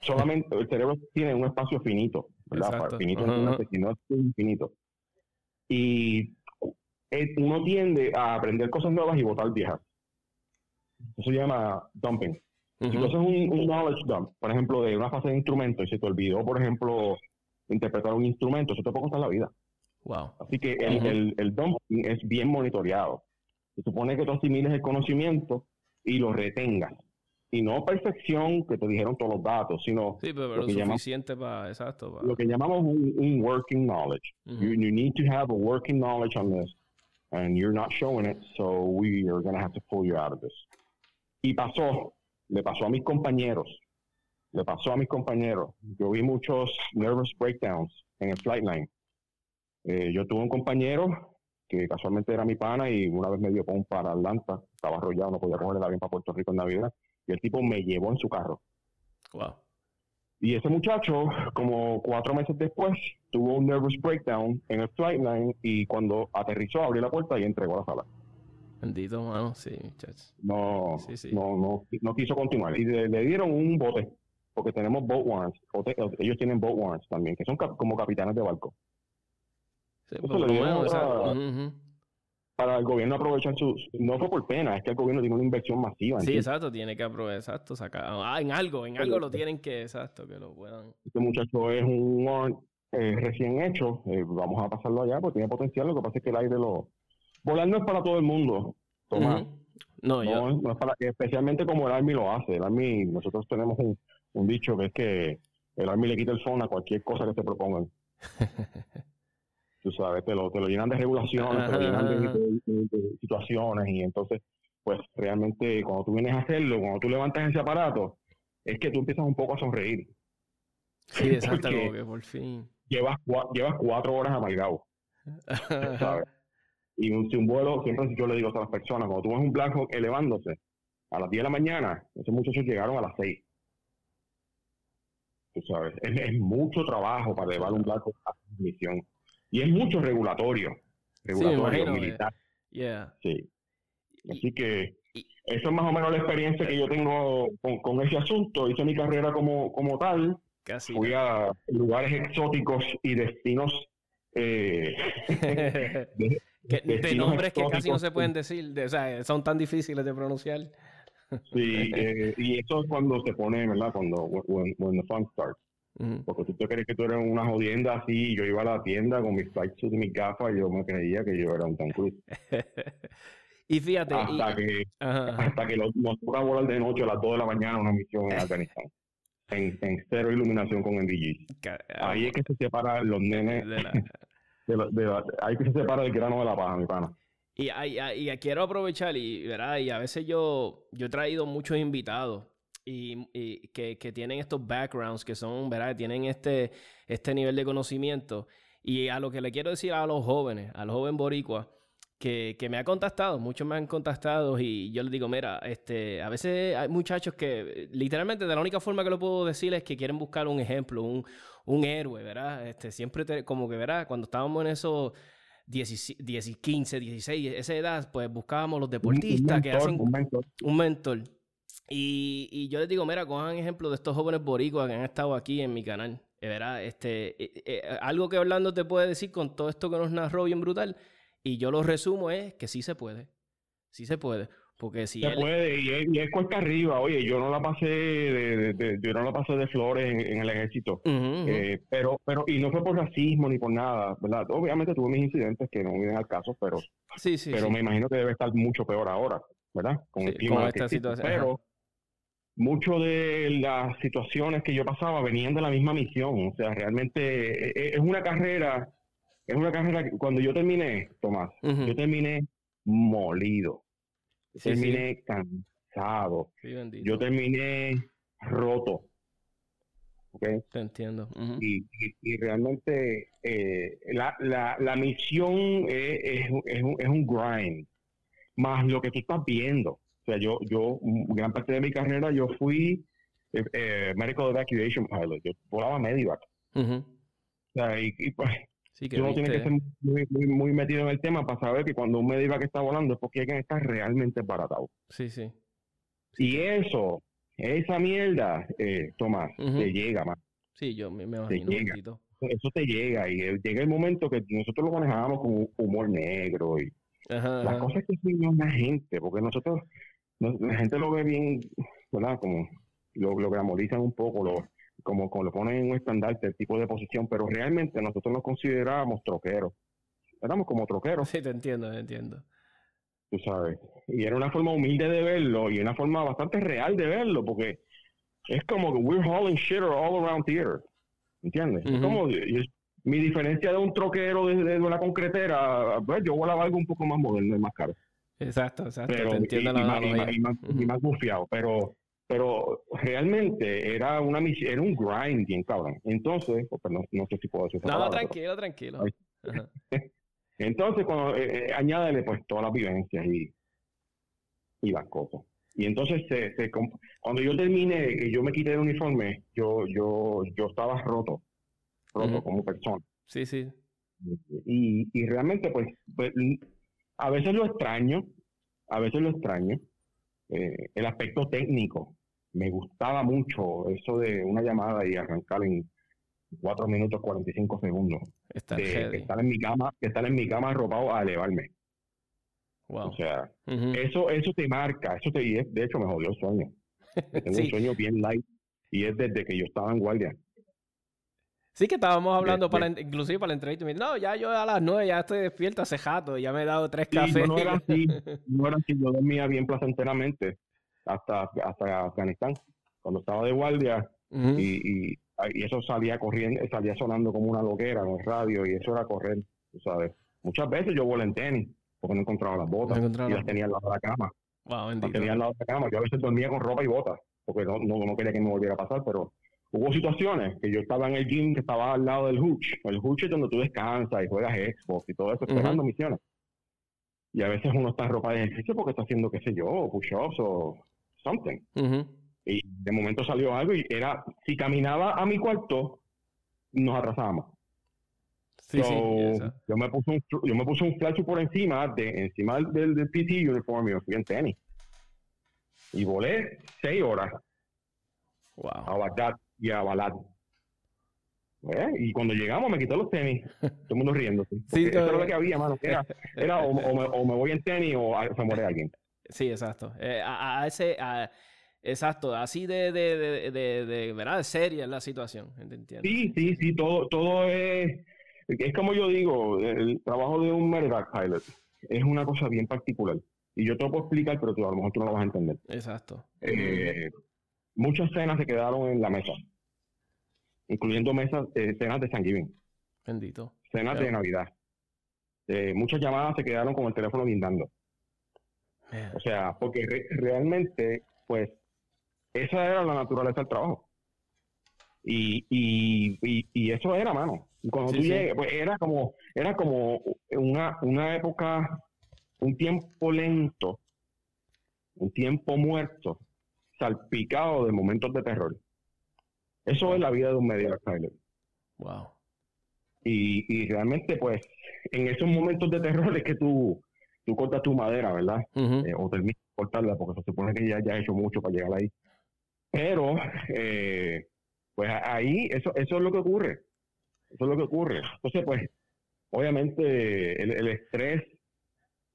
B: solamente el cerebro tiene un espacio finito, ¿verdad? Finito no es infinito. Y eh, uno tiende a aprender cosas nuevas y votar viejas. Eso se llama dumping. Si tú haces un, knowledge dump, por ejemplo, de una fase de instrumento y se te olvidó, por ejemplo, interpretar un instrumento, eso te puede costar la vida.
A: Wow.
B: Así que el, el, dumping es bien monitoreado. Se supone que tú asimiles el conocimiento y lo retengas. Y no perfección que te dijeron todos los datos, sino
A: sí, pero lo, que suficiente para, exacto.
B: Lo que llamamos un, working knowledge. you, you, need to have a working knowledge on this, and you're not showing it, so we are going to have to pull you out of this. Y pasó, le pasó a mis compañeros, le pasó a mis compañeros. Yo vi muchos nervous breakdowns en el flight line. Eh, yo tuve un compañero que casualmente era mi pana y una vez me dio con para Atlanta, estaba arrollado, no podía coger el avión para Puerto Rico en Navidad, y el tipo me llevó en su carro.
A: Wow.
B: Y ese muchacho, como cuatro meses después, tuvo un nervous breakdown en el flight line y cuando aterrizó abrió la puerta y entregó a la sala.
A: Bendito, mano, sí,
B: No, no, no, no quiso continuar. Y le, dieron un bote, porque tenemos boat warrants. Ellos tienen boat warrants también, que son como capitanes de barco.
A: Sí,
B: Para el gobierno aprovechar su... No fue por pena, es que el gobierno tiene una inversión masiva.
A: sí, exacto, tiene que aprovechar, exacto, sacar... Ah, en algo, en algo lo tienen que, exacto, que lo puedan...
B: Este muchacho es un warrant eh, recién hecho, eh, vamos a pasarlo allá, porque tiene potencial, lo que pasa es que el aire lo volar no es para todo el mundo, Tomás.
A: No, yo...
B: no es para, especialmente como el Army lo hace. El Army, nosotros tenemos un, un dicho que es que el Army le quita el phone a cualquier cosa que te propongan. Tú sabes, te lo, te lo llenan de regulaciones, te lo llenan de, situaciones y entonces, pues realmente cuando tú vienes a hacerlo, cuando tú levantas ese aparato, es que tú empiezas un poco a sonreír.
A: Sí, exacto, que por fin.
B: Llevas, llevas cuatro horas amargado. ¿sabes? Y un, si un vuelo, siempre yo le digo a las personas, cuando tú ves un Black Hawk elevándose a las 10 de la mañana, esos muchachos llegaron a las 6. Tú sabes, es, mucho trabajo para elevar un Hawk a misión. Y es mucho regulatorio, regulatorio
A: sí,
B: militar.
A: Yeah.
B: Sí. Así que eso es más o menos la experiencia que yo tengo con, ese asunto. Hice mi carrera como, como tal.
A: Casi
B: Fui a lugares exóticos y destinos eh,
A: de nombres que casi no se pueden decir, o sea, son tan difíciles de pronunciar.
B: Sí, eh, y eso es cuando se pone, ¿verdad? Cuando when, the fun starts. Porque si tú crees que tú eres una jodienda así, yo iba a la tienda con mis flight y mis gafas y yo me creía que yo era un Tom Cruise.
A: y fíjate.
B: Hasta que, hasta que nos toca volar de noche a las 2 de la mañana una misión en Afganistán. En, en, cero iluminación con NVG. Ahí es que se separan los nenes. De la, hay que se separa el grano de la paja, mi pana.
A: Y, y, quiero aprovechar, y, ¿verdad? y a veces yo, yo he traído muchos invitados y, que, que, tienen estos backgrounds, que son, ¿verdad? Tienen este, este nivel de conocimiento. Y a lo que le quiero decir a los jóvenes, a los jóvenes boricuas, que, que, me ha contactado, muchos me han contactado y yo les digo, mira, este, a veces hay muchachos que literalmente de la única forma que lo puedo decir es que quieren buscar un ejemplo, un, un héroe, ¿verdad? Este, siempre como que, ¿verdad? Cuando estábamos en esos 10, 15, 16, esa edad, pues buscábamos los deportistas que hacen
B: un mentor.
A: Un mentor. Y, y, yo les digo, mira, cojan ejemplo de estos jóvenes boricuas que han estado aquí en mi canal. ¿verdad? Este, eh, eh, algo que Orlando te puede decir con todo esto que nos narró bien brutal y yo lo resumo es que sí se puede. Sí se puede. Porque si
B: se puede, y es, y cuesta arriba. Oye, yo no la pasé de, yo no la pasé de flores en, el ejército. Eh, pero, pero, y no fue por racismo ni por nada, ¿verdad? Obviamente tuve mis incidentes que no vienen al caso, pero,
A: sí, sí,
B: pero me imagino que debe estar mucho peor ahora. ¿verdad? Con el clima. esta situación. Pero muchas de las situaciones que yo pasaba venían de la misma misión. O sea, realmente e, e, es una carrera, es una carrera que cuando yo terminé, Tomás, yo terminé molido. Terminé cansado. yo terminé roto.
A: Okay. Te entiendo.
B: y, y, realmente eh, la, la, la, misión es, es, un, es, un, grind, más lo que tú estás viendo. O sea, yo, yo, gran parte de mi carrera, yo fui eh, eh Medical Evacuation Pilot. Yo volaba Medivac. O sea, y, pues, sí, que uno tiene que ser muy, muy, muy, metido en el tema para saber que cuando un Medivac está volando es porque que estar realmente baratado.
A: Sí, sí.
B: Y eso, esa mierda, eh, Tomás, te llega, más.
A: Sí, yo me, me imagino.
B: Eso te llega y llega el momento que nosotros lo manejábamos con humor negro y las cosas que hacen la gente, porque nosotros la gente lo ve bien, ¿verdad? Como lo, lo glamorizan un poco, lo, como, como lo ponen en un estandarte, el tipo de posición, pero realmente nosotros nos considerábamos troqueros. Éramos como troqueros.
A: Sí, te entiendo, te entiendo.
B: Tú sabes. Y era una forma humilde de verlo y una forma bastante real de verlo, porque es como que we're hauling shit all around here. ¿Entiendes? Es como mi diferencia de un troquero de, de, una concretera, pues yo volaba algo un poco más moderno y más caro.
A: Exacto, exacto. Pero, entiendo y, la
B: y, más, y, más, bufiado, pero pero realmente era una era un grind bien cabrón. Entonces, pues, no, no, sé si puedo decir
A: No, tranquilo, tranquilo.
B: entonces, cuando eh, eh, añádele pues todas las vivencias y, y las cosas. Y entonces, se, se, cuando yo terminé, que yo me quité el uniforme, yo yo yo estaba roto, roto como persona.
A: Sí, sí.
B: Y, y realmente, pues, pues a veces lo extraño, a veces lo extraño, eh, el aspecto técnico. Me gustaba mucho eso de una llamada y arrancar en 4 minutos 45 segundos. estar en mi cama, estar en mi cama arropado a elevarme. O sea, eso, eso te marca, eso te, de hecho me jodió el sueño. Tengo un sueño bien light y es desde que yo estaba en guardia.
A: Sí que estábamos hablando, para, inclusive para la entrevista. Me no, ya yo a las nueve ya estoy despierto hace jato, ya me he dado tres cafés.
B: No, era así, no era así, yo dormía bien placenteramente hasta, hasta Afganistán, cuando estaba de guardia y, y, eso salía corriendo, salía sonando como una loquera en el radio y eso era correr, tú sabes. Muchas veces yo volé en tenis porque no encontraba las botas y las tenía al lado de la cama.
A: Wow,
B: las tenía al lado de la cama. Yo a veces dormía con ropa y botas porque no, no, no quería que me volviera a pasar, pero Hubo situaciones que yo estaba en el gym que estaba al lado del hooch. El hooch es donde tú descansas y juegas Xbox y todo eso, esperando misiones. Y a veces uno está en ropa de ejercicio porque está haciendo, qué sé yo, push-ups o something. Y de momento salió algo y era, si caminaba a mi cuarto, nos atrasábamos. Sí, sí, yo me puse un yo me puse un flash por encima de encima del, del, PT uniform y fui en tenis y volé seis horas
A: wow.
B: a Bagdad y a Balad. ¿Eh? Y cuando llegamos me quitó los tenis, todo el mundo riendo. Sí, eso era lo que había, mano. Era, era o, me, voy en tenis o se muere alguien.
A: Sí, exacto. Eh, a, ese, exacto, así de, de, de, de, de, ¿verdad? seria la situación, ¿entiendes?
B: Sí, sí, sí, todo, todo es, es como yo digo, el trabajo de un medevac pilot es una cosa bien particular. Y yo te lo puedo explicar, pero tú a lo mejor tú no lo vas a entender.
A: Exacto.
B: Eh, muchas cenas se quedaron en la mesa incluyendo mesas, eh, cenas de Thanksgiving.
A: Bendito.
B: Cenas de Navidad. Eh, muchas llamadas se quedaron con el teléfono guindando. O sea, porque realmente, pues, esa era la naturaleza del trabajo. Y, y, y, eso era, mano. Cuando tú llegues, pues era como, era como una, una época, un tiempo lento, un tiempo muerto, salpicado de momentos de terror. Eso es la vida de un media pilot.
A: Wow.
B: Y, y realmente, pues, en esos momentos de terror es que tú, tú cortas tu madera, ¿verdad? Eh, o terminas de cortarla, porque se supone que ya, ya has hecho mucho para llegar ahí. Pero, eh, pues ahí, eso, eso es lo que ocurre. Eso es lo que ocurre. Entonces, pues, obviamente, el, estrés,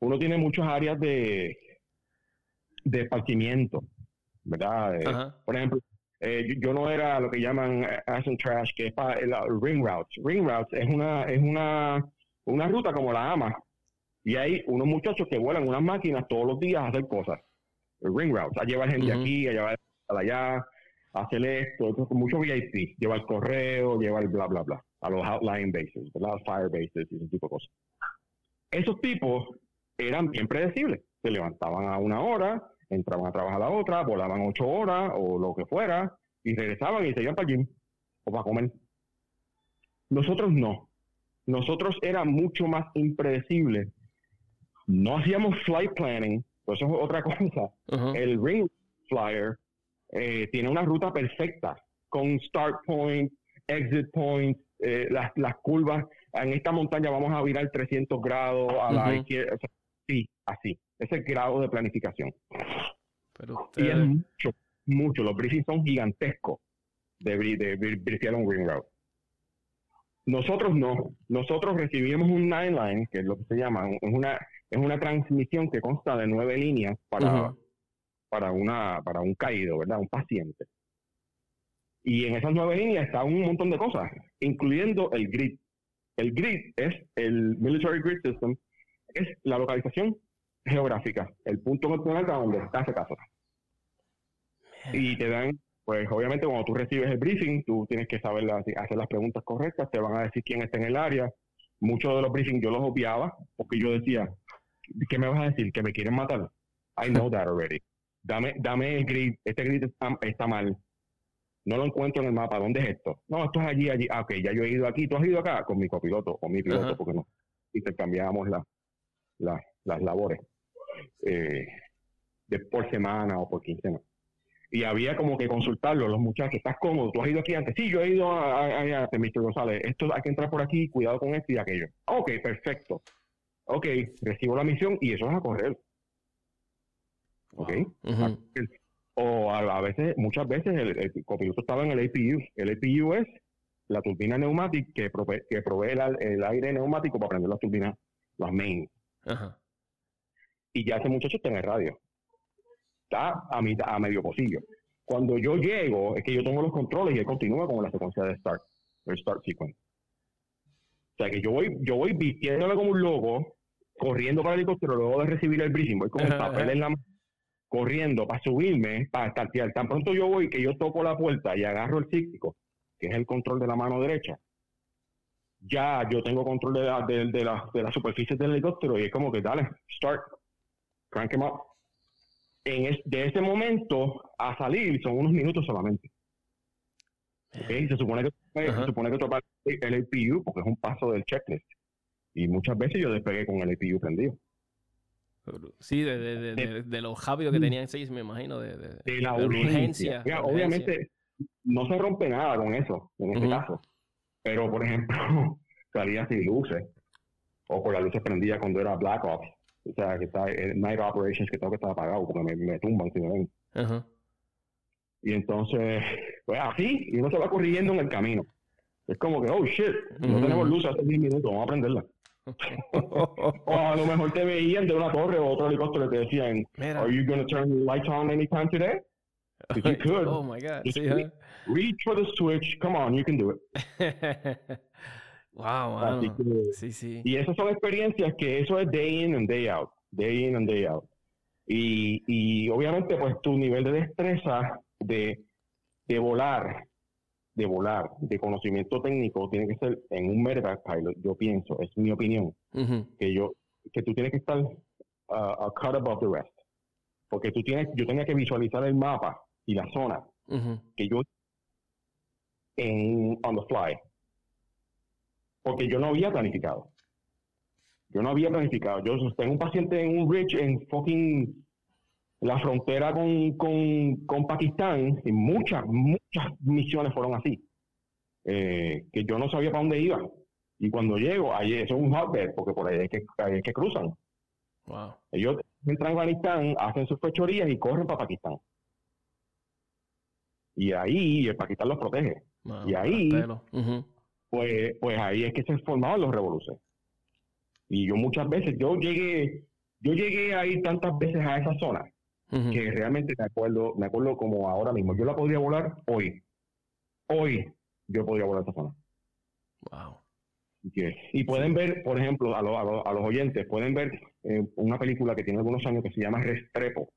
B: uno tiene muchas áreas de, de partimiento, ¿verdad? Eh, por ejemplo, eh, yo, no era lo que llaman as trash, que es para el, ring routes. Ring routes es una, es una, una ruta como la AMA. Y hay unos muchachos que vuelan unas máquinas todos los días a hacer cosas. ring routes, a llevar gente aquí, a llevar allá, a hacer esto, mucho VIP, llevar correo, llevar bla, bla, bla, a los outline bases, ¿verdad? fire bases y ese tipo de cosas. Esos tipos eran bien predecibles. Se levantaban a una hora, entraban a trabajar a la otra, volaban ocho horas o lo que fuera, y regresaban y se iban para el gym o para comer. Nosotros no. Nosotros era mucho más impredecible. No hacíamos flight planning, pues eso es otra cosa. El ring flyer eh, tiene una ruta perfecta con start point, exit point, eh, las, las curvas. En esta montaña vamos a virar 300 grados a la izquierda. sí, así. Ese grado de planificación. Y es mucho, mucho. Los briefings son gigantescos de, de, de un ring route. Nosotros no. Nosotros recibimos un nine line, que es lo que se llama, es una, es una transmisión que consta de nueve líneas para, para, una, para un caído, ¿verdad? Un paciente. Y en esas nueve líneas está un montón de cosas, incluyendo el grid. El grid es el Military Grid System, es la localización geográfica, el punto en donde está ese caso. Y te dan, pues obviamente cuando tú recibes el briefing, tú tienes que saber hacer las preguntas correctas, te van a decir quién está en el área. Muchos de los briefings yo los obviaba porque yo decía, ¿qué me vas a decir? ¿Que me quieren matar? I know that already. Dame, dame el grid, este grid está, mal. No lo encuentro en el mapa. ¿Dónde es esto? No, esto es allí, allí. Ah, ok, ya yo he ido aquí. ¿Tú has ido acá? Con mi copiloto, con mi piloto, porque no. Intercambiábamos la, las labores eh, de por semana o por quincena. Y había como que consultarlo, los muchachos, ¿estás cómodo? ¿Tú has ido aquí antes? Sí, yo he ido a, a, a, Mr. González. Esto hay que entrar por aquí, cuidado con esto y aquello. Ok, perfecto. Ok, recibo la misión y eso es a correr. Ok. O a, veces, muchas veces el, copiloto estaba en el APU. El APU es la turbina neumática que provee, que provee el, aire neumático para prender las turbinas, las mains. Ajá y ya ese muchacho está en el radio. Está a, mitad, a medio pocillo. Cuando yo llego, es que yo tengo los controles y él continúa con la secuencia de start, el start sequence. O sea que yo voy, yo voy vistiéndome como un loco, corriendo para el helicóptero luego de recibir el briefing, voy con el papel en la mano, corriendo para subirme, para startear. Tan pronto yo voy que yo toco la puerta y agarro el cíclico, que es el control de la mano derecha, ya yo tengo control de la, de, de, la, de la superficie del helicóptero y es como que dale, start, crank em up. En de ese momento a salir son unos minutos solamente. Okay, se supone que se supone que tocar el APU porque es un paso del checklist. Y muchas veces yo despegué con el APU prendido.
A: Sí, de, de, de, de los javios que tenían seis, me imagino, de,
B: la urgencia. obviamente no se rompe nada con eso, en este caso. Pero, por ejemplo, salía sin luces o por las luces prendidas cuando era Black Ops o sea, que está eh, Night Operations, que tengo que estar apagado porque me, me tumban si me ven. Y entonces, pues así, y uno se va corriendo en el camino. Es como que, oh shit, no tenemos luz hace 10 minutos, vamos a prenderla. o a lo mejor te veían de una torre o otro helicóptero y te decían, Are you going to turn the lights on anytime today? If you could,
A: oh my God. Sí,
B: reach for the switch. Come on, you can do it.
A: Wow, sí, sí.
B: Y esas son experiencias que eso es day in and day out, day in and day out. Y, y obviamente pues tu nivel de destreza de, de volar, de volar, de conocimiento técnico tiene que ser en un medevac pilot, yo pienso, es mi opinión, que yo que tú tienes que estar uh, a cut above the rest. Porque tú tienes, yo tenía que visualizar el mapa y la zona que yo en on the fly porque yo no había planificado. Yo no había planificado. Yo tengo un paciente en un bridge en fucking la frontera con, con, Pakistán y muchas, muchas misiones fueron así. Eh, que yo no sabía para dónde iba. Y cuando llego, ahí eso es un hotbed, porque por ahí es que, ahí es que cruzan. Ellos entran a Afganistán, hacen sus fechorías y corren para Pakistán. Y ahí el Pakistán los protege. y ahí pues, pues ahí es que se formaban los revoluciones. Y yo muchas veces, yo llegué, yo llegué a ir tantas veces a esa zona que realmente me acuerdo, me acuerdo como ahora mismo. Yo la podría volar hoy. Hoy yo podría volar esa zona.
A: Wow.
B: Y pueden ver, por ejemplo, a, a, los oyentes, pueden ver eh, una película que tiene algunos años que se llama Restrepo.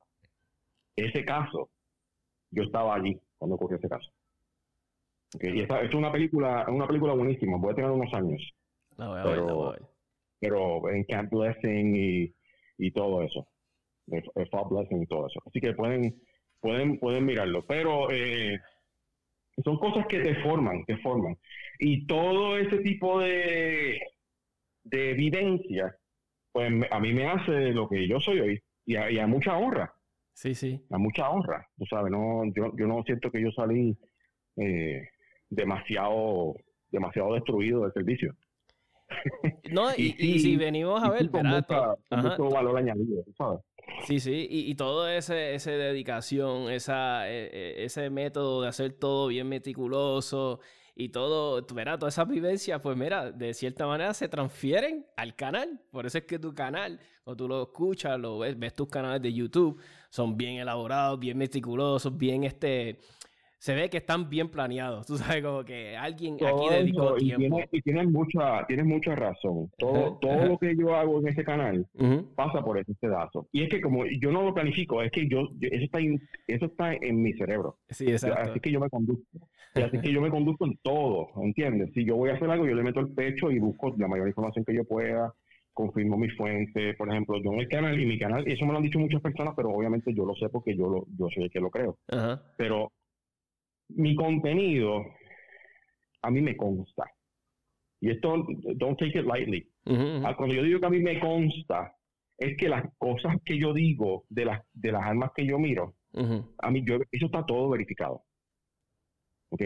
B: Ese caso, yo estaba allí cuando ocurrió ese caso. Y esta, es una película, una película buenísima, puede tener unos años. pero, pero en Camp Blessing y, y todo eso. Fall Blessing y todo eso. Así que pueden, pueden, pueden mirarlo. Pero eh, son cosas que te forman, te forman. Y todo ese tipo de, de evidencia, pues a mí me hace lo que yo soy hoy. Y a, mucha honra.
A: Sí, sí.
B: A mucha honra. Tú sabes, no, yo, yo no siento que yo salí eh, demasiado, demasiado destruido del servicio.
A: No, y, si venimos a ver,
B: mucho valor añadido, ¿sabes?
A: Sí, sí, y, todo ese, ese dedicación, esa, e, e, ese método de hacer todo bien meticuloso y todo, verás, todas esas vivencias, pues mira, de cierta manera se transfieren al canal. Por eso es que tu canal, cuando tú lo escuchas, lo ves, ves tus canales de YouTube, son bien elaborados, bien meticulosos, bien este se ve que están bien planeados. Tú sabes, como que alguien aquí dedicó tiempo.
B: y tienes mucha, tienes mucha razón. Todo, todo lo que yo hago en ese canal pasa por ese pedazo. Y es que como yo no lo planifico, es que yo, eso está en, eso está en mi cerebro.
A: Sí, exacto.
B: Así que yo me conduzco. así que yo me conduzco en todo, ¿entiendes? Si yo voy a hacer algo, yo le meto el pecho y busco la mayor información que yo pueda confirmo mi fuente, por ejemplo, yo en el canal y mi canal, eso me lo han dicho muchas personas, pero obviamente yo lo sé porque yo lo, yo soy el que lo creo. Pero mi contenido a mí me consta. Y esto, don't take it lightly. Ah, cuando yo digo que a mí me consta, es que las cosas que yo digo de las, de las armas que yo miro, a mí yo, eso está todo verificado. ¿Ok?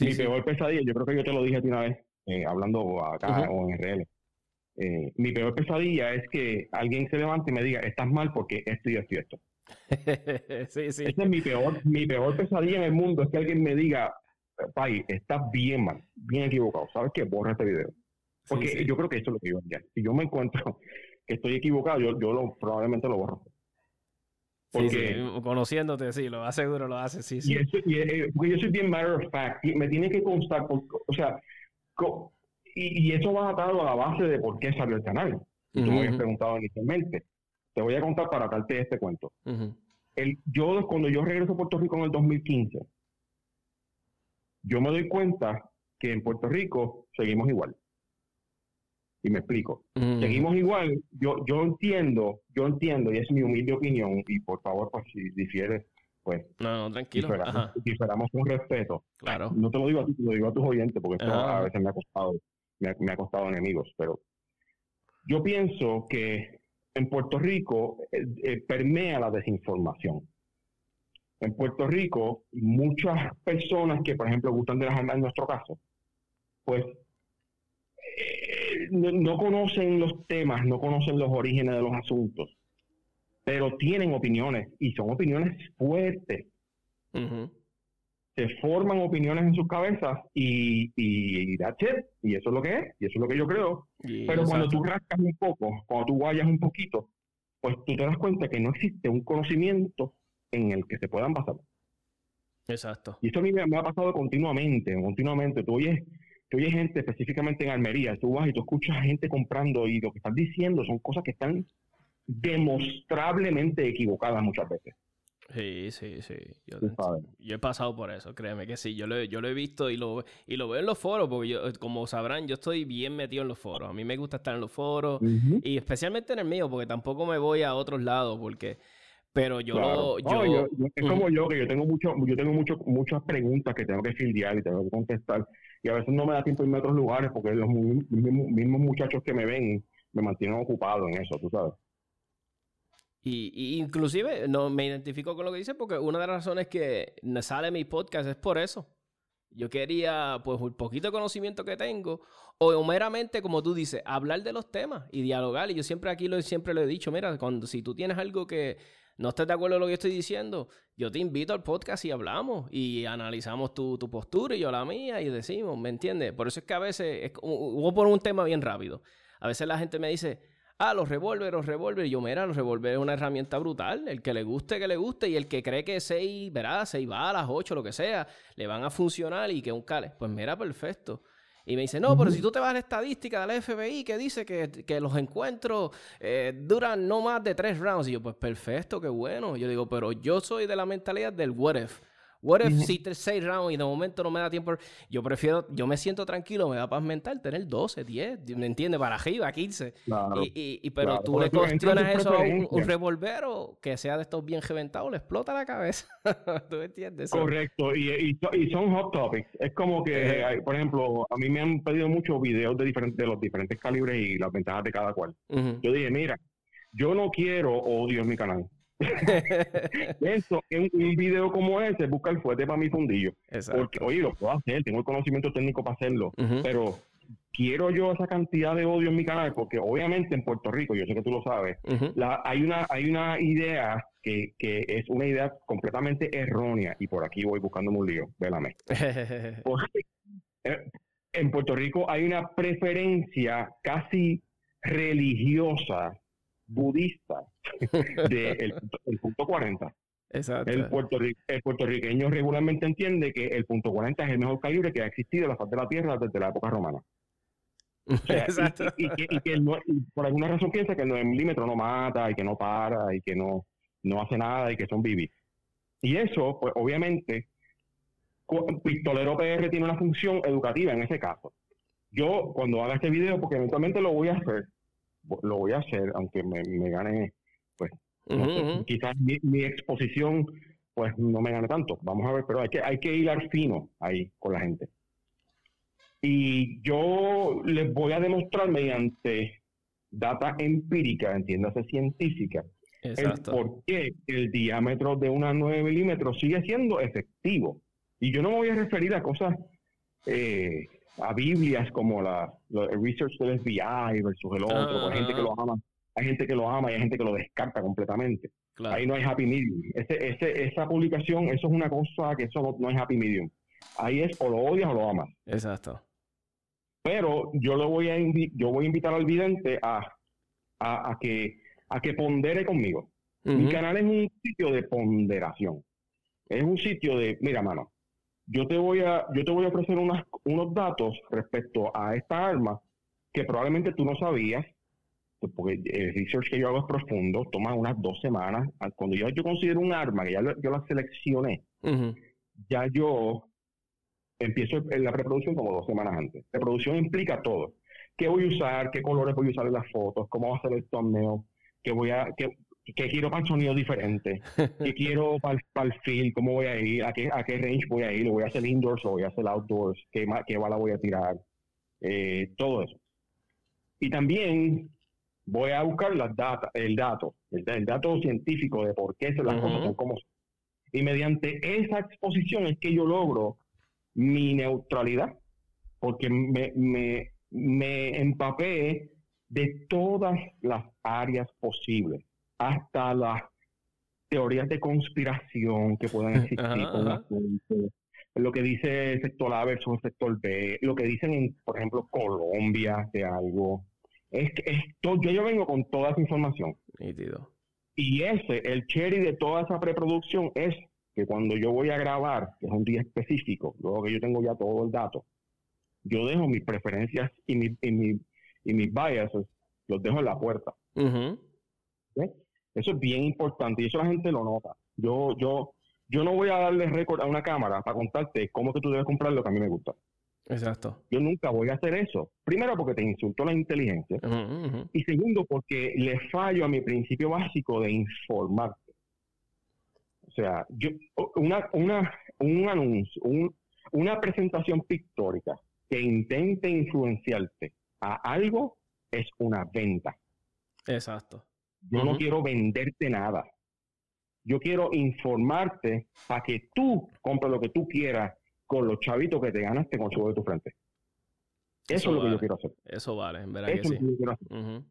B: mi peor pesadilla, yo creo que yo te lo dije a ti una vez, eh, hablando acá o en RL. Eh, mi peor pesadilla es que alguien se levante y me diga, estás mal porque esto y esto y esto.
A: sí, sí.
B: Esa es mi peor, mi peor pesadilla en el mundo, es que alguien me diga, Pai, estás bien mal, bien equivocado, ¿sabes qué? Borra este video. Porque yo creo que eso es lo que yo haría. Si yo me encuentro que estoy equivocado, yo, yo lo, probablemente lo borro.
A: Porque, conociéndote, sí, lo hace seguro lo hace, sí, sí.
B: Eh, porque yo soy bien matter of fact, y me tiene que constar, o sea, y, eso va atado a la base de por qué salió el canal. Tú me habías preguntado inicialmente. Te voy a contar para darte este cuento. el, yo, cuando yo regreso a Puerto Rico en el 2015, yo me doy cuenta que en Puerto Rico seguimos igual. Y me explico. Seguimos igual. Yo, yo entiendo, yo entiendo, y es mi humilde opinión, y por favor, pues si difieres, pues.
A: No, tranquilo.
B: Diferamos, con respeto.
A: Claro.
B: No te lo digo a ti, te lo digo a tus oyentes, porque esto a veces me ha costado, me ha costado enemigos, pero yo pienso que en Puerto Rico eh, eh, permea la desinformación. En Puerto Rico, muchas personas que, por ejemplo, gustan de las armas en nuestro caso, pues eh, no, conocen los temas, no conocen los orígenes de los asuntos, pero tienen opiniones y son opiniones fuertes se forman opiniones en sus cabezas y, y that's it. Y eso es lo que es, y eso es lo que yo creo. Pero cuando tú rascas un poco, cuando tú guayas un poquito, pues tú te das cuenta que no existe un conocimiento en el que se puedan basar.
A: Exacto.
B: Y eso a mí me, ha pasado continuamente, continuamente. Tú oyes, tú oyes gente específicamente en Almería, tú vas y tú escuchas a gente comprando y lo que están diciendo son cosas que están demostrablemente equivocadas muchas veces.
A: Sí, sí, sí. Yo, he pasado por eso, créeme que sí. Yo lo, yo lo he visto y lo, y lo veo en los foros, porque yo, como sabrán, yo estoy bien metido en los foros. A mí me gusta estar en los foros y especialmente en el mío, porque tampoco me voy a otros lados, porque... Pero yo lo...
B: Yo, es como yo, que yo tengo mucho, yo tengo mucho, muchas preguntas que tengo que fildear y tengo que contestar. Y a veces no me da tiempo irme a otros lugares porque los mismos muchachos que me ven me mantienen ocupado en eso, tú sabes.
A: Y, inclusive no me identifico con lo que dice porque una de las razones que sale mi podcast es por eso. Yo quería, pues, un poquito de conocimiento que tengo, o meramente, como tú dices, hablar de los temas y dialogar. Y yo siempre aquí lo, siempre lo he dicho, mira, cuando si tú tienes algo que no estés de acuerdo con lo que estoy diciendo, yo te invito al podcast y hablamos y analizamos tu, tu postura y yo la mía y decimos, ¿me entiendes? Por eso es que a veces, es, hubo por un tema bien rápido. A veces la gente me dice, ah, los revólveres, los revólveres. Yo, mira, los revólveres es una herramienta brutal. El que le guste, que le guste. Y el que cree que seis, verá, seis balas, ocho, lo que sea, le van a funcionar y que un cale. Pues mira, perfecto. Y me dice, no, pero si tú te vas a la estadística de la FBI que dice que, los encuentros eh, duran no más de tres rounds. Y yo, pues perfecto, qué bueno. Yo digo, pero yo soy de la mentalidad del what if. What if si te seis rounds y de momento no me da tiempo? Yo prefiero, yo me siento tranquilo, me da paz mental tener 12, 10, ¿me entiendes? Para arriba, 15. y, y, pero tú le cuestionas eso a un, un revolvero que sea de estos bien reventados, le explota la cabeza. ¿Tú entiendes?
B: Correcto, y, y, son hot topics. Es como que, por ejemplo, a mí me han pedido muchos videos de, diferentes, de los diferentes calibres y las ventajas de cada cual. Yo dije, mira, yo no quiero odio en mi canal. Eso, en un video como ese, busca el fuerte para mi fundillo. Porque, oye, lo puedo hacer, tengo el conocimiento técnico para hacerlo, pero quiero yo esa cantidad de odio en mi canal, porque obviamente en Puerto Rico, yo sé que tú lo sabes, hay, una, hay una idea que, que, es una idea completamente errónea, y por aquí voy buscando un lío, vélame. Eh, en Puerto Rico hay una preferencia casi religiosa budista del el punto 40. Exacto. El, puertorriqueño regularmente entiende que el punto 40 es el mejor calibre que ha existido en la faz de la Tierra desde la época romana. Exacto. Y, que, por alguna razón piensa que el 9 milímetros no mata y que no para y que no, no hace nada y que son bibis. Y eso, pues obviamente, Pistolero PR tiene una función educativa en ese caso. Yo, cuando haga este video, porque eventualmente lo voy a hacer, lo voy a hacer, aunque me, gane, pues, quizás mi, exposición, pues, no me gane tanto. Vamos a ver, pero hay que, hay que hilar fino ahí con la gente. Y yo les voy a demostrar mediante data empírica, entiéndase científica, el por qué el diámetro de una 9 milímetros sigue siendo efectivo. Y yo no me voy a referir a cosas eh, a Biblias como la, el research del FBI versus el otro, hay gente que lo ama, hay gente que lo ama y hay gente que lo descarta completamente. Ahí no hay happy medium. Ese, ese, esa publicación, eso es una cosa que eso no, es happy medium. Ahí es o lo odias o lo amas.
A: Exacto.
B: Pero yo lo voy a yo voy a invitar al vidente a, a, que a que pondere conmigo. Mi canal es un sitio de ponderación. Es un sitio de, mira, mano, yo te voy a, yo te voy a ofrecer unas, unos datos respecto a esta arma que probablemente tú no sabías, porque el research que yo hago es profundo, toma unas dos semanas. Cuando yo, yo considero un arma, que ya yo la seleccioné, ya yo empiezo en la preproducción como dos semanas antes. La preproducción implica todo. ¿Qué voy a usar? ¿Qué colores voy a usar en las fotos? ¿Cómo va a ser el torneo? ¿Qué voy a, qué, qué quiero para el sonido diferente, qué quiero para, el feel, cómo voy a ir, a qué, a qué range voy a ir, lo voy a hacer indoors o voy a hacer outdoors, qué, qué bala voy a tirar, eh, todo eso. Y también voy a buscar las data, el dato, el, dato científico de por qué son las cosas son como Y mediante esa exposición es que yo logro mi neutralidad, porque me, me, me empapé de todas las áreas posibles hasta las teorías de conspiración que puedan existir lo que dice el sector A versus el sector B, lo que dicen en, por ejemplo, Colombia de algo. Es que esto, yo, yo vengo con toda esa información. Y ese, el cherry de toda esa preproducción es que cuando yo voy a grabar, que es un día específico, luego que yo tengo ya todo el dato, yo dejo mis preferencias y, mi, y, mi, y mis biases, los dejo en la puerta. Eso es bien importante y eso la gente lo nota. Yo, yo, yo no voy a darle récord a una cámara para contarte cómo que tú debes comprar lo que a mí me gusta.
A: Exacto.
B: Yo nunca voy a hacer eso. Primero porque te insulto la inteligencia. Y segundo porque le fallo a mi principio básico de informarte. O sea, yo, una, una, un anuncio, una presentación pictórica que intente influenciarte a algo es una venta.
A: Exacto.
B: Yo no quiero venderte nada. Yo quiero informarte para que tú compres lo que tú quieras con los chavitos que te ganaste con el de tu frente. Eso, es lo que yo quiero hacer.
A: Eso vale, en verdad que sí.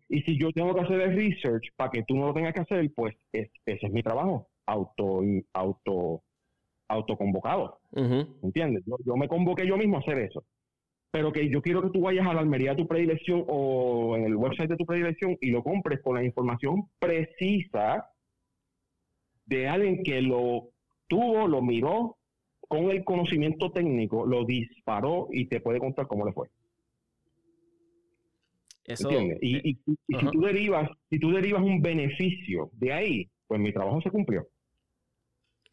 B: Y si yo tengo que hacer el research para que tú no lo tengas que hacer, pues ese es mi trabajo. Auto, auto, autoconvocado. ¿Entiendes? yo, me convoqué yo mismo a hacer eso pero que yo quiero que tú vayas a la almería de tu predilección o en el website de tu predilección y lo compres con la información precisa de alguien que lo tuvo, lo miró con el conocimiento técnico, lo disparó y te puede contar cómo le fue. Eso, Y, y, si tú derivas, si tú derivas un beneficio de ahí, pues mi trabajo se cumplió.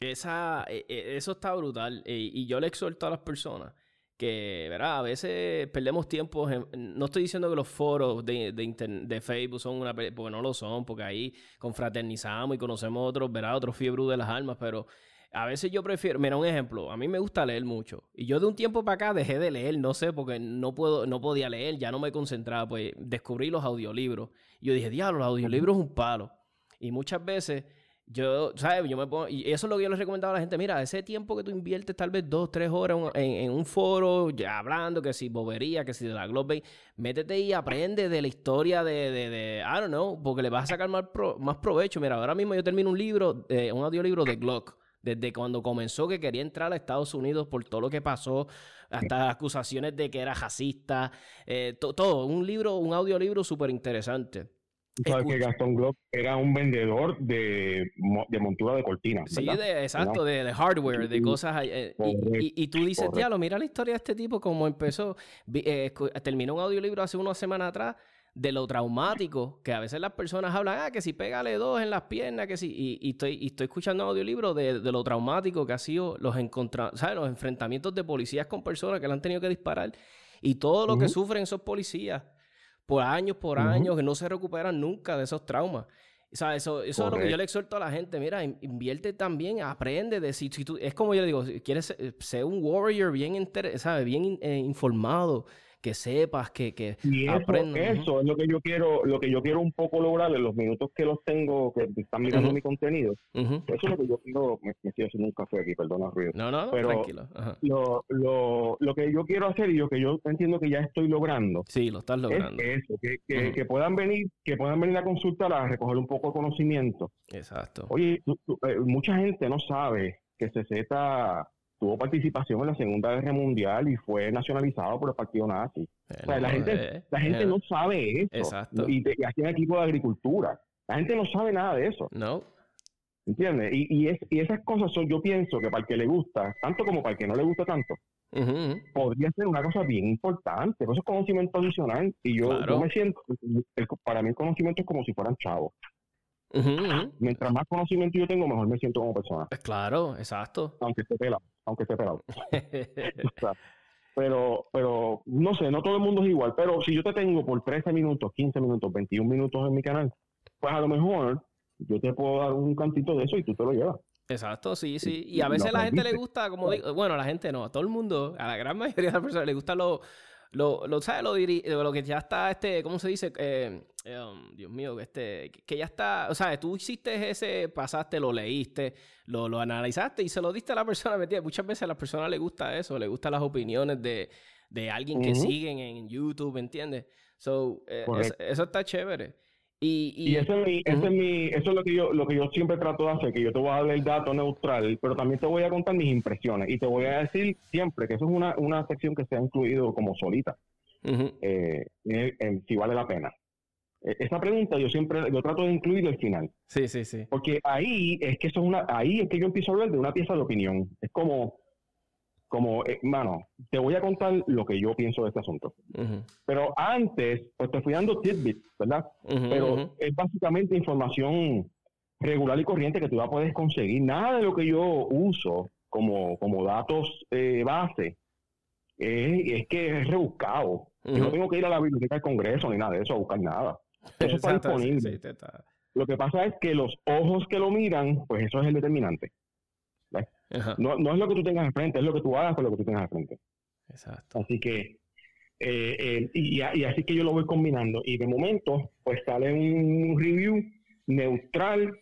A: Esa, e, e, eso está brutal. Y yo le exhorto a las personas que, ¿verdad? A veces perdemos tiempo. no estoy diciendo que los foros de, de, Facebook son una. Porque no lo son, porque ahí confraternizamos y conocemos otros, ¿verdad? Otros fiebre de las almas, pero a veces yo prefiero, mira un ejemplo, a mí me gusta leer mucho y yo de un tiempo para acá dejé de leer, no sé, porque no puedo, no podía leer, ya no me concentraba, pues descubrí los audiolibros. Y yo dije, diablo, los audiolibros es un palo. Y muchas veces yo, ¿sabes? Yo me pongo, y eso es lo que yo les recomendaba a la gente, mira, ese tiempo que tú inviertes tal vez dos, tres horas en, un foro, ya hablando, que si bobería, que si de la Globe métete y aprende de la historia de, de, de I don't know, porque le vas a sacar más, más provecho. Mira, ahora mismo yo termino un libro, eh, un audiolibro de Glock desde cuando comenzó que quería entrar a Estados Unidos por todo lo que pasó, hasta acusaciones de que era racista, eh, todo, un libro, un audiolibro súper interesante.
B: Sabes que Gastón Glock era un vendedor de, de montura de cortinas.
A: Sí, exacto, de, hardware, de cosas. Eh, y, tú dices, diablo, mira la historia de este tipo, como empezó. Eh, terminó un audiolibro hace una semana atrás de lo traumático, que a veces las personas hablan, ah, que si pégale dos en las piernas, que si, y, estoy, y estoy escuchando audiolibros de, de lo traumático que ha sido los, ¿sabes? los enfrentamientos de policías con personas que le han tenido que disparar y todo lo que sufren esos policías por años, por años, que no se recuperan nunca de esos traumas. O sea, eso, eso es lo que yo le exhorto a la gente. Mira, invierte también, aprende de si, tú, es como yo le digo, quieres ser, un warrior bien, ¿sabes? bien eh, informado, que sepas, que, que
B: y eso, Eso es lo que yo quiero, lo que yo quiero un poco lograr en los minutos que los tengo, que están mirando mi contenido. Eso es lo que yo quiero, me, estoy haciendo un café aquí, perdona ruido.
A: No, no,
B: Pero
A: tranquilo.
B: Lo, lo, lo, que yo quiero hacer y lo que yo entiendo que ya estoy logrando.
A: Sí, lo estás logrando.
B: Es eso, que, que, que, puedan venir, que puedan venir a consultar a recoger un poco de conocimiento.
A: Exacto.
B: Oye, eh, mucha gente no sabe que CZ tuvo participación en la Segunda Guerra Mundial y fue nacionalizado por el Partido Nazi. o sea, la gente, eh, la gente eh. no sabe eso. Exacto. Y, y en equipo de agricultura. La gente no sabe nada de eso.
A: No.
B: ¿Entiendes? Y, y, es, y esas cosas son, yo pienso que para el que le gusta, tanto como para el que no le gusta tanto, podría ser una cosa bien importante. Eso es conocimiento adicional. Y yo, yo me siento, para mí el conocimiento es como si fueran chavos. Mientras más conocimiento yo tengo, mejor me siento como persona.
A: Pues claro, exacto.
B: Aunque esté pelado, aunque esté pelado. pero, pero, no sé, no todo el mundo es igual. Pero si yo te tengo por 13 minutos, 15 minutos, 21 minutos en mi canal, pues a lo mejor yo te puedo dar un cantito de eso y tú te lo llevas.
A: Exacto, sí, sí. Y a veces a la gente le gusta, como digo, bueno, a la gente no, a todo el mundo, a la gran mayoría de las personas le gusta lo, lo, lo ¿sabes? Lo, lo que ya está, este, ¿cómo se dice? Eh, um, Dios mío, este, que ya está, o sea, tú hiciste ese, pasaste, lo leíste, lo, lo analizaste y se lo diste a la persona, ¿me Muchas veces a las personas les gusta eso, les gustan las opiniones de, de alguien que siguen en YouTube, ¿entiendes? So, eh, eso está chévere. Y,
B: eso, es mi, es mi, eso es lo que yo lo que yo siempre trato de hacer, que yo te voy a dar el dato neutral, pero también te voy a contar mis impresiones y te voy a decir siempre que eso es una, una sección que se ha incluido como solita, eh, si vale la pena. E, esa pregunta yo siempre yo trato de incluir al final.
A: Sí, sí, sí.
B: Porque ahí es que eso es una, ahí es que yo empiezo a hablar de una pieza de opinión. Es como, como, hermano, eh, te voy a contar lo que yo pienso de este asunto. Pero antes, pues te fui dando tidbits, ¿verdad? Pero es básicamente información regular y corriente que tú ya puedes conseguir. Nada de lo que yo uso como, como datos eh, base es, que es rebuscado. Yo no tengo que ir a la biblioteca del Congreso ni nada de eso a buscar nada. Eso está disponible. Lo que pasa es que los ojos que lo miran, pues eso es el determinante. No, no es lo que tú tengas enfrente, es lo que tú hagas con lo que tú tengas enfrente.
A: Exacto.
B: Así que, eh, eh, y, así que yo lo voy combinando. Y de momento, pues sale un review neutral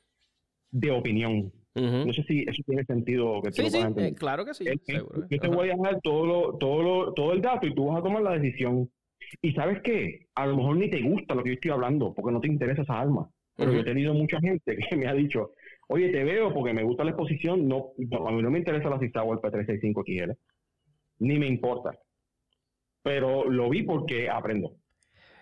B: de opinión. No sé si eso tiene sentido
A: que sí, sí, eh, claro que sí.
B: yo te voy a dar todo, todo, todo el dato y tú vas a tomar la decisión. Y sabes qué, a lo mejor ni te gusta lo que yo estoy hablando porque no te interesa esa alma. Pero yo he tenido mucha gente que me ha dicho, Oye, te veo porque me gusta la exposición. No, a mí no me interesa la o el P365 XL. Ni me importa. Pero lo vi porque aprendo.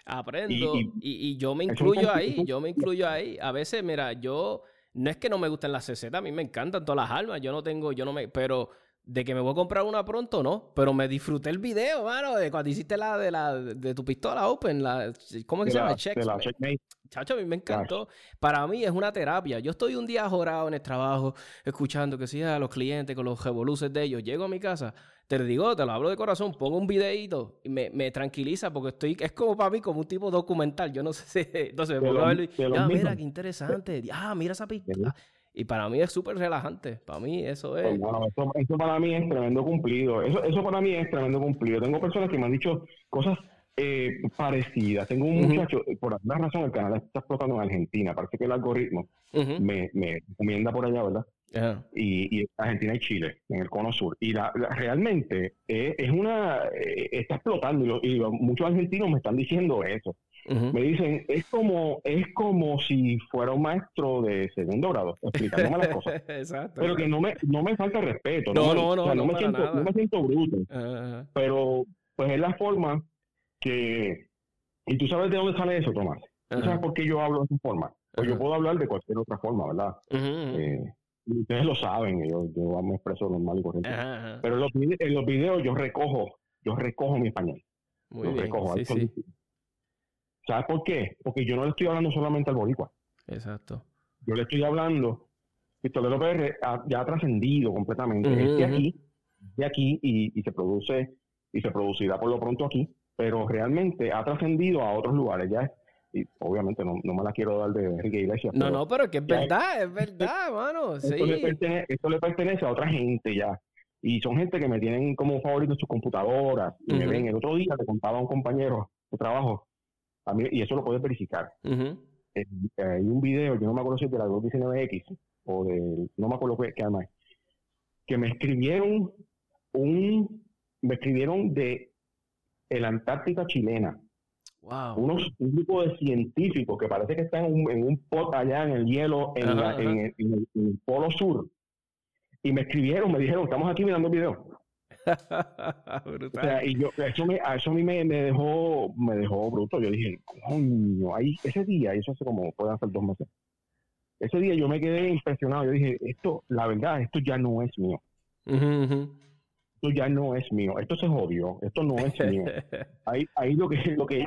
A: Aprendo. Y, yo me incluyo ahí. Yo me incluyo ahí. A veces, mira, yo. No es que no me gusten las CZ, a mí me encantan todas las almas. Yo no tengo, yo no me. Pero de que me voy a comprar una pronto, no. Pero me disfruté el video, mano, de cuando hiciste la de la de tu pistola Open, la, ¿cómo es que se llama?
B: Check, la checkmate.
A: Chacho, a mí me encantó. Para mí es una terapia. Yo estoy un día jorado en el trabajo, escuchando que si a los clientes con los revoluces de ellos. Llego a mi casa, te digo, te lo hablo de corazón, pongo un videito y me, me tranquiliza porque estoy, es como para mí, como un tipo documental. Yo no sé si, entonces y, ah, mira, qué interesante. Ah, mira esa pistola. Y para mí es súper relajante. Para mí eso es...
B: Bueno, eso, para mí es tremendo cumplido. Eso, eso para mí es tremendo cumplido. Tengo personas que me han dicho cosas eh, parecidas. Tengo un muchacho, por alguna razón el canal está explotando en Argentina. Parece que el algoritmo me, me recomienda por allá, ¿verdad? y, y, Argentina y Chile, en el cono sur. Y la, realmente eh, es una... Eh, está explotando y, muchos argentinos me están diciendo eso. Me dicen, es como, es como si fuera un maestro de segundo grado, explicándome las cosas. Pero que no me, no me falta respeto.
A: No, no, no.
B: no, me siento, no, me siento, bruto. Pero, pues es la forma que. Y tú sabes de dónde sale eso, Tomás. ¿Tú sabes por qué yo hablo de esa forma? Pues yo puedo hablar de cualquier otra forma, ¿verdad? Eh, ustedes lo saben, yo, yo me expreso normal y correcto. Pero en los, en los, videos yo recojo, yo recojo mi español.
A: Muy bien. recojo. Sí, sí.
B: ¿Sabes por qué? Porque yo no le estoy hablando solamente al boricua.
A: Exacto.
B: Yo le estoy hablando, Pistolero PR ya ha trascendido completamente. de aquí, de aquí y, se produce y se producirá por lo pronto aquí, pero realmente ha trascendido a otros lugares. Ya y obviamente no, me la quiero dar de Enrique Iglesias.
A: No, no, pero que es verdad, es verdad, mano.
B: Esto, sí. le pertenece, esto le pertenece a otra gente ya. Y son gente que me tienen como favorito en sus computadoras y me ven. El otro día te contaba un compañero de trabajo y eso lo puedes verificar. Eh, hay un video, yo no me acuerdo si es de la 219X o de, no me acuerdo qué, además, que me escribieron un, me escribieron de la Antártica chilena.
A: Wow.
B: Unos, un grupo de científicos que parece que están en un, en pot allá en el hielo, en, en, el, Polo Sur. Y me escribieron, me dijeron, estamos aquí mirando el video. y yo, eso, me, eso a mí me, dejó me dejó bruto. Yo dije, coño, ahí, ese día, eso hace como, pueden ser dos meses. Ese día yo me quedé impresionado. Yo dije, esto, la verdad, esto ya no es mío. Esto ya no es mío. Esto se jodió. Esto no es mío. ahí, ahí lo que, lo que,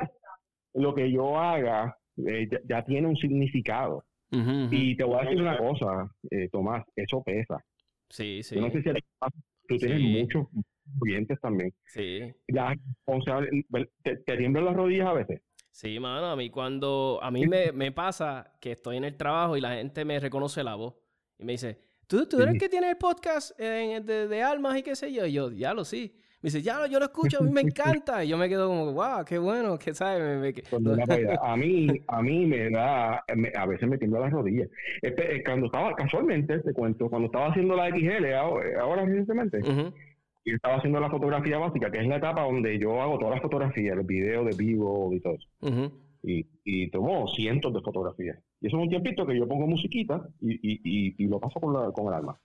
B: lo que yo haga eh, ya, tiene un significado. Y te voy a decir una cosa, eh, Tomás, eso pesa.
A: Sí, sí.
B: Yo no sé si tú tienes muchos clientes también.
A: Sí.
B: Ya, o sea, ¿te, te tiemblan las rodillas a veces?
A: Sí, mano, a mí cuando, a mí me, me, pasa que estoy en el trabajo y la gente me reconoce la voz y me dice, ¿tú, tú eres el que tiene el podcast de, de, almas y qué sé yo? Y yo, ya lo sí. Me dice, ya yo lo escucho, a mí me encanta. Y yo me quedo como, wow, qué bueno, que sabes.
B: a mí, a mí me da, a veces me tiembla las rodillas. Este, eh, cuando estaba, casualmente, te cuento, cuando estaba haciendo la XL, ahora, recientemente, y estaba haciendo la fotografía básica, que es la etapa donde yo hago todas las fotografías, los videos de vivo y todo eso. y, y tomo cientos de fotografías. Y eso es un tiempito que yo pongo musiquita y, y, y lo paso con, la, con el alma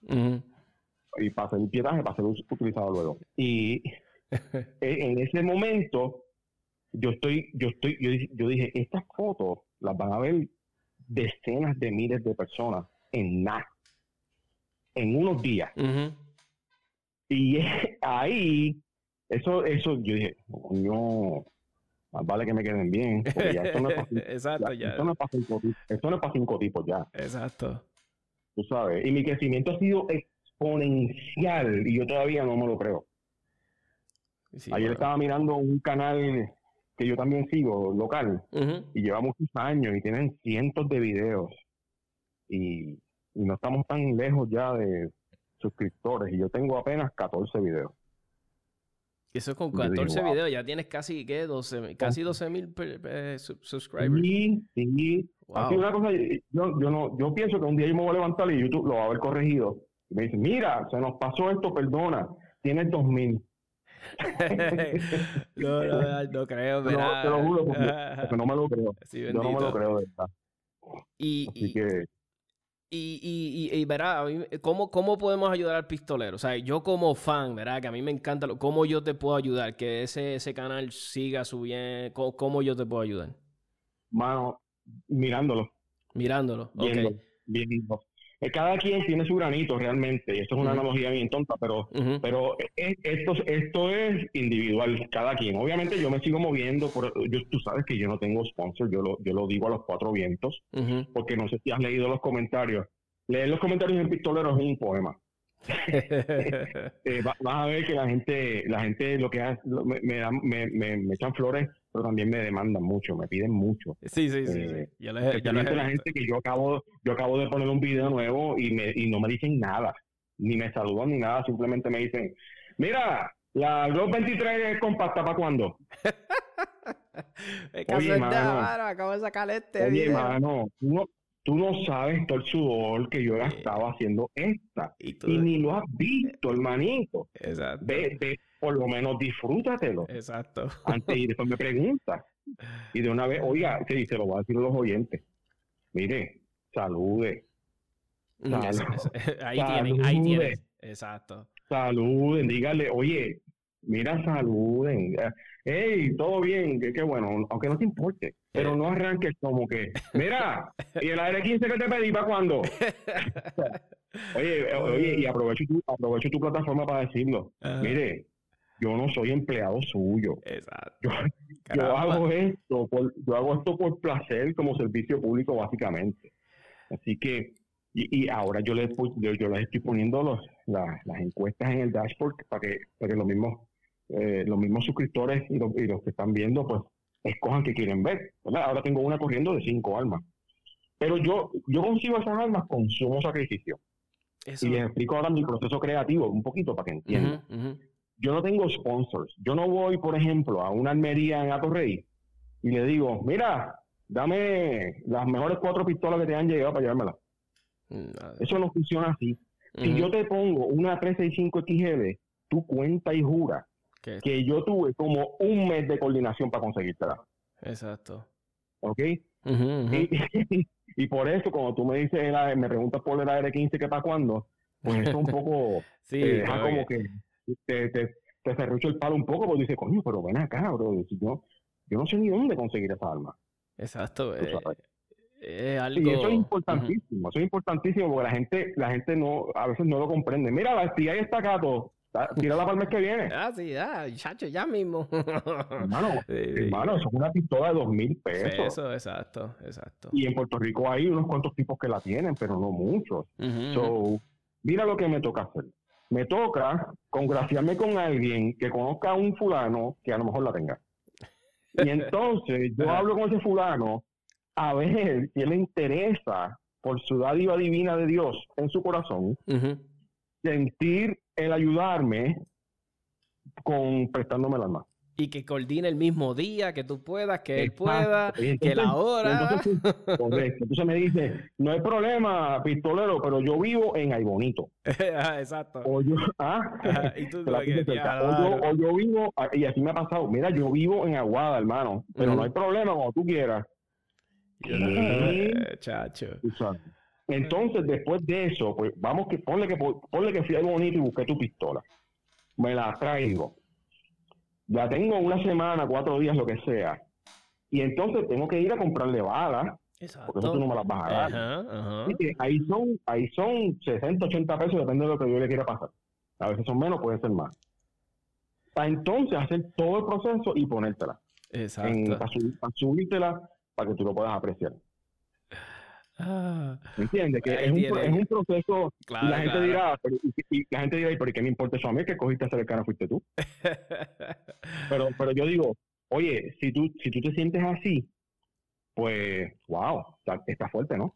B: y para hacer pietaje, para ser utilizado luego. Y en ese momento, yo estoy, yo estoy, yo, dije, estas fotos las van a ver decenas de miles de personas en nada, en unos días. Y ahí, eso, eso, yo dije, coño, más vale que me queden bien, porque ya esto no es para,
A: Exacto,
B: ya, Esto no es para cinco, esto no es para cinco tipos ya.
A: Exacto.
B: Tú sabes, y mi crecimiento ha sido exponencial y yo todavía no me lo creo. Ayer estaba mirando un canal que yo también sigo, local, y lleva muchos años y tienen cientos de videos. Y, no estamos tan lejos ya de suscriptores y yo tengo apenas 14 videos.
A: Eso con 14 videos ya tienes casi, ¿qué? 12, casi 12 mil subscribers.
B: Sí, sí. una cosa, yo, yo, no, yo pienso que un día yo me voy a levantar y YouTube lo va a haber corregido me dice, mira, se nos pasó esto, perdona, tienes 2000.
A: no, no, no creo,
B: pero... te lo juro, porque, no me lo creo. Yo no me lo creo, de verdad.
A: Y, Así que... Y, y, y, verá, ¿cómo, ¿cómo podemos ayudar al pistolero? O sea, yo como fan, ¿verdad? Que a mí me encanta, ¿cómo yo te puedo ayudar? Que ese, ese canal siga subiendo, ¿cómo, ¿cómo yo te puedo ayudar?
B: Mano, mirándolo.
A: Mirándolo, ok.
B: Viendo, cada quien tiene su granito realmente, y esto es una analogía bien tonta, pero, pero esto, esto es individual, cada quien. Obviamente yo me sigo moviendo, por, yo, tú sabes que yo no tengo sponsor, yo lo, yo lo digo a los cuatro vientos, porque no sé si has leído los comentarios. Leer los comentarios en Pistolero es un poema. eh, vas a ver que la gente, la gente lo que hace, me, me, me, me, echan flores, pero también me demandan mucho, me piden mucho.
A: Sí, sí, sí.
B: Eh, ya la gente que yo acabo, yo acabo de poner un video nuevo y, me, y no me dicen nada, ni me saludan ni nada, simplemente me dicen, mira, la Globe 23 es compacta, ¿para cuándo?
A: Oye, mano, acabo de sacar este
B: Oye, video. mano, tú no sabes todo el sudor que yo estaba haciendo esta. Y, ni lo has visto, hermanito.
A: Exacto.
B: Ve, ve, por lo menos disfrútatelo.
A: Exacto.
B: Antes y después me preguntas. Y de una vez, oiga, se dice, lo voy a decir a los oyentes. Mire, salude.
A: ahí tienen, ahí tienen. Exacto.
B: Saluden, dígale, oye, mira, saluden. Hey, todo bien, qué bueno, aunque no te importe. Pero no arranques como que, mira, ¿y el aire 15 que te pedí para cuándo? oye, oye, y aprovecho tu, aprovecho tu plataforma para decirlo. Mire, yo no soy empleado suyo.
A: Exacto.
B: Yo, hago esto por, yo hago esto por placer como servicio público básicamente. Así que, y, y ahora yo les, yo, yo les estoy poniendo los, las encuestas en el dashboard para que, para que los mismos, eh, los mismos suscriptores y los, y los que están viendo, pues escojan que quieren ver. Ahora tengo una corriendo de cinco almas. Pero yo, yo consigo esas almas con sumo sacrificio. Y les explico ahora mi proceso creativo un poquito para que entiendan. Yo no tengo sponsors. Yo no voy, por ejemplo, a una almería en Atorrey y le digo, mira, dame las mejores cuatro pistolas que te han llegado para llevármelas. Mm, Eso no funciona así. Si yo te pongo una 365 XL, tú cuenta y jura que yo tuve como un mes de coordinación para conseguírtela.
A: Exacto.
B: ¿Ok? Y, por eso, cuando tú me dices, me preguntas por el AR-15 que para cuándo, pues eso un poco
A: sí,
B: deja como que te, te, te cerrucho el palo un poco, porque dices, coño, pero ven acá, bro. Yo, yo no sé ni dónde conseguir esa arma.
A: Exacto. Eh, algo...
B: Y eso es importantísimo, eso es importantísimo porque la gente, la gente no, a veces no lo comprende. Mira, la FBI está acá todo. Tírala para el mes que viene.
A: Ah, sí, ya, chacho, ya mismo.
B: hermano, hermano, eso es una pistola de dos mil pesos.
A: Eso, exacto, exacto.
B: Y en Puerto Rico hay unos cuantos tipos que la tienen, pero no muchos. so, mira lo que me toca hacer. Me toca congraciarme con alguien que conozca a un fulano que a lo mejor la tenga. Y entonces yo hablo con ese fulano a ver si le interesa por su dádiva divina de Dios en su corazón, sentir el ayudarme con prestándome las manos.
A: Y que coordine el mismo día, que tú puedas, que él pueda, que la hora.
B: Entonces, me dice, no hay problema, pistolero, pero yo vivo en Aybonito.
A: Ah, exacto.
B: O yo, ah, y tú, o, yo, vivo, ah, y así me ha pasado, mira, yo vivo en Aguada, hermano, pero no hay problema, como tú quieras.
A: chacho.
B: Entonces, después de eso, pues vamos que ponle que ponle que fui algo bonito y busqué tu pistola. Me la traigo. La tengo una semana, cuatro días, lo que sea. Y entonces tengo que ir a comprarle balas. Porque eso tú no me las vas a dar. ahí son, ahí son 60, 80 pesos, depende de lo que yo le quiera pasar. A veces son menos, puede ser más. Para entonces hacer todo el proceso y ponértela.
A: Exacto.
B: para subírtela para que tú lo puedas apreciar.
A: Ah,
B: ¿Entiendes? Que es un, es un, proceso y la gente dirá, pero, y, la gente dirá, ¿y por qué me importa eso a mí? Que cogiste a cara fuiste tú. pero, pero yo digo, oye, si tú, si tú te sientes así, pues, wow, está, fuerte, ¿no?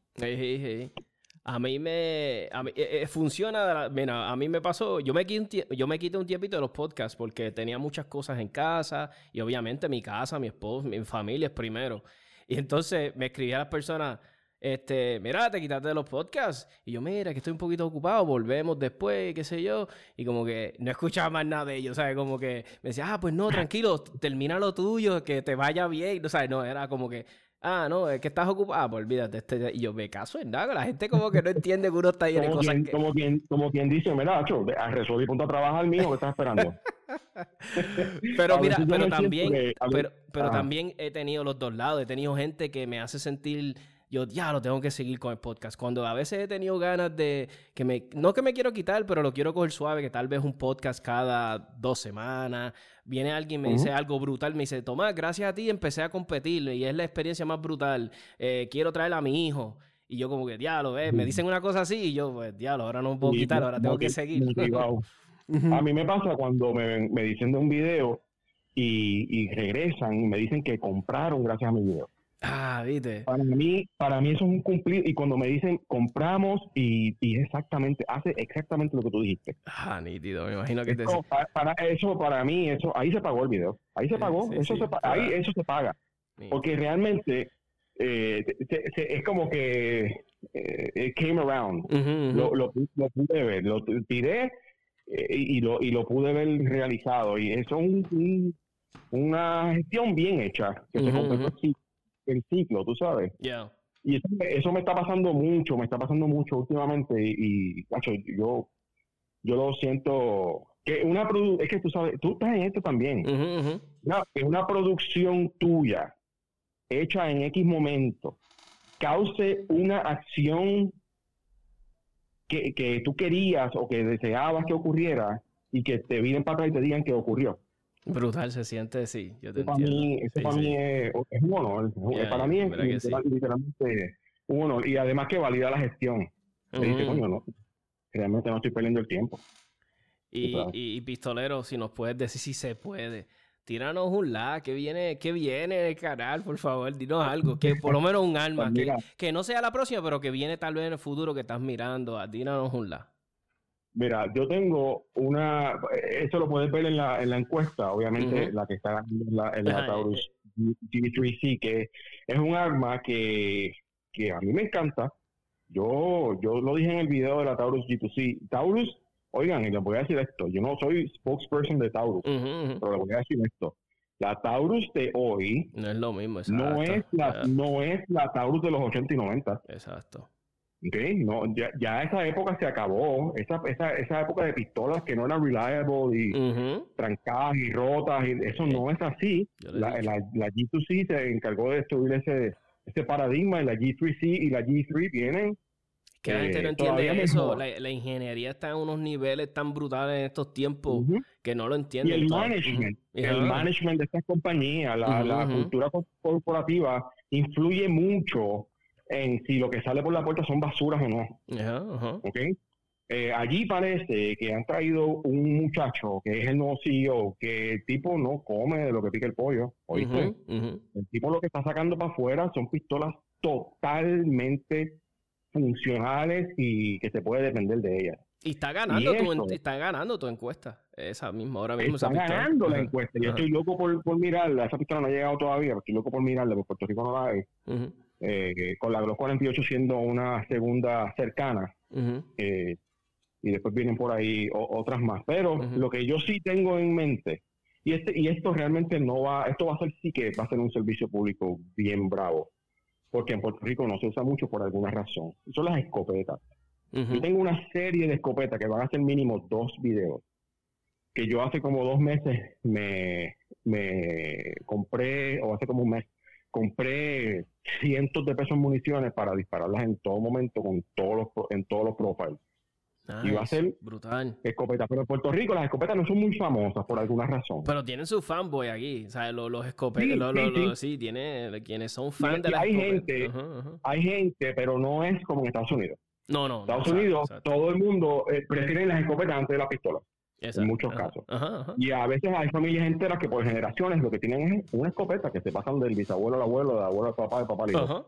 A: A mí me a mí, eh, eh, funciona, mira, a mí me pasó, yo me, quité, yo me quité un tiempito de los podcasts porque tenía muchas cosas en casa y obviamente mi casa, mi esposo, mi familia es primero. Y entonces me escribía a las personas, este, mira, te quitaste de los podcasts. Y yo, mira, que estoy un poquito ocupado, volvemos después, qué sé yo. Y como que no escuchaba más nada de ellos, ¿sabes? Como que me decía, ah, pues no, tranquilo, termina lo tuyo, que te vaya bien. O sea, no, era como que, ah, no, es que estás ocupado, ah, pues olvídate. Este... Y yo, me caso en nada, la gente como que no entiende que uno está ahí en cosas
B: quien,
A: que...
B: Como quien, como quien dice, mira, Acho, resolví punto a trabajar mío, que estás esperando?
A: pero mira, pero también, pero, pero ah. también he tenido los dos lados. He tenido gente que me hace sentir yo ya lo tengo que seguir con el podcast. Cuando a veces he tenido ganas de que me, no que me quiero quitar, pero lo quiero coger suave, que tal vez un podcast cada dos semanas. Viene alguien, me dice algo brutal, me dice, Tomás, gracias a ti empecé a competir y es la experiencia más brutal. Eh, quiero traer a mi hijo. Y yo como que, diablo, ¿ves? me dicen una cosa así y yo, pues, diablo, ahora no puedo quitar, ahora tengo que seguir.
B: A mí me pasa cuando me, me dicen de un video y, regresan y me dicen que compraron gracias a mi video.
A: Ah, viste.
B: Para mí, para mí eso es un cumplir. Y cuando me dicen compramos y, y exactamente, hace exactamente lo que tú dijiste.
A: Ah, nítido, me imagino que te...
B: para, eso, para mí, eso, ahí se pagó el video. Ahí se pagó, eso, se, ahí, eso se paga. Porque realmente eh, es como que eh, came around. Lo, lo, lo, pude ver, lo tiré eh, y, lo, y lo pude ver realizado. Y eso es un una gestión bien hecha, que se completó el ciclo, tú sabes. Y eso, me está pasando mucho, me está pasando mucho últimamente y, yo, yo lo siento que una es que tú sabes, tú estás en esto también. que una producción tuya hecha en X momento cause una acción que, que tú querías o que deseabas que ocurriera y que te vienen para atrás y te digan que ocurrió.
A: Brutal se siente, sí.
B: Yo te para mí, eso para mí es, un honor. para mí es literalmente un honor. Y además que valida la gestión. dice, coño, no, realmente no estoy perdiendo el tiempo.
A: Y, y, pistolero, si nos puedes decir si se puede. Tíranos un like, que viene, que viene en el canal, por favor, dinos algo, que por lo menos un alma, pues que, que, no sea la próxima, pero que viene tal vez en el futuro que estás mirando, tíranos un like.
B: Mira, yo tengo una, eso lo puedes ver en la, en la encuesta, obviamente la que está en la, en la Taurus G3C, que es un arma que, que a mí me encanta. Yo, yo lo dije en el video de la Taurus G2C. Taurus, oigan, les voy a decir esto, yo no soy spokesperson de Taurus, pero les voy a decir esto. La Taurus de hoy
A: no es lo mismo,
B: no es la, no es la Taurus de los 80 y 90.
A: Exacto.
B: Okay, no, ya, ya, esa época se acabó. Esa, esa, esa época de pistolas que no eran reliable y trancadas y rotas, y eso no es así. La, la, la, G2C se encargó de destruir ese, ese paradigma y la G3C y la G3 vienen.
A: Que la gente no eh, entiende eso. La, ingeniería está en unos niveles tan brutales en estos tiempos que no lo entienden.
B: Y el management, el management de estas compañías, la, la cultura corporativa influye mucho en si lo que sale por la puerta son basuras o no. Eh, allí parece que han traído un muchacho que es el nuevo CEO, que el tipo no come de lo que pica el pollo. ¿oíste? El tipo lo que está sacando para afuera son pistolas totalmente funcionales y que se puede depender de ellas.
A: Y está ganando, tu, está ganando tu encuesta, esa misma, ahora mismo.
B: Está ganando la encuesta. Yo estoy loco por, por mirarla. Esa pistola no ha llegado todavía, pero estoy loco por mirarla, porque Puerto Rico no la hay eh, con la Glock 48 siendo una segunda cercana. Eh, y después vienen por ahí otras más. Pero lo que yo sí tengo en mente, y, este, y esto realmente no va, esto va a ser sí que va a ser un servicio público bien bravo, porque en Puerto Rico no se usa mucho por alguna razón. Son las escopetas. Yo tengo una serie de escopetas que van a ser mínimo dos videos, que yo hace como dos meses me, me compré, o hace como un mes, compré cientos de pesos en municiones para dispararlas en todo momento con todos los en todos los profiles. y va a ser
A: brutal.
B: Escopeta. Pero en Puerto Rico las escopetas no son muy famosas por alguna razón.
A: Pero tienen su fanboy aquí. O sea, los, los escopetas. Sí, tiene quienes son fans de las
B: hay gente, hay gente, pero no es como en Estados Unidos.
A: No, no.
B: Estados Unidos, todo el mundo eh, prefiere las escopetas antes de las pistolas en muchos casos. Y a veces hay familias enteras que por generaciones lo que tienen es una escopeta que se pasan del bisabuelo al abuelo, del abuelo al papá, del papá al hijo.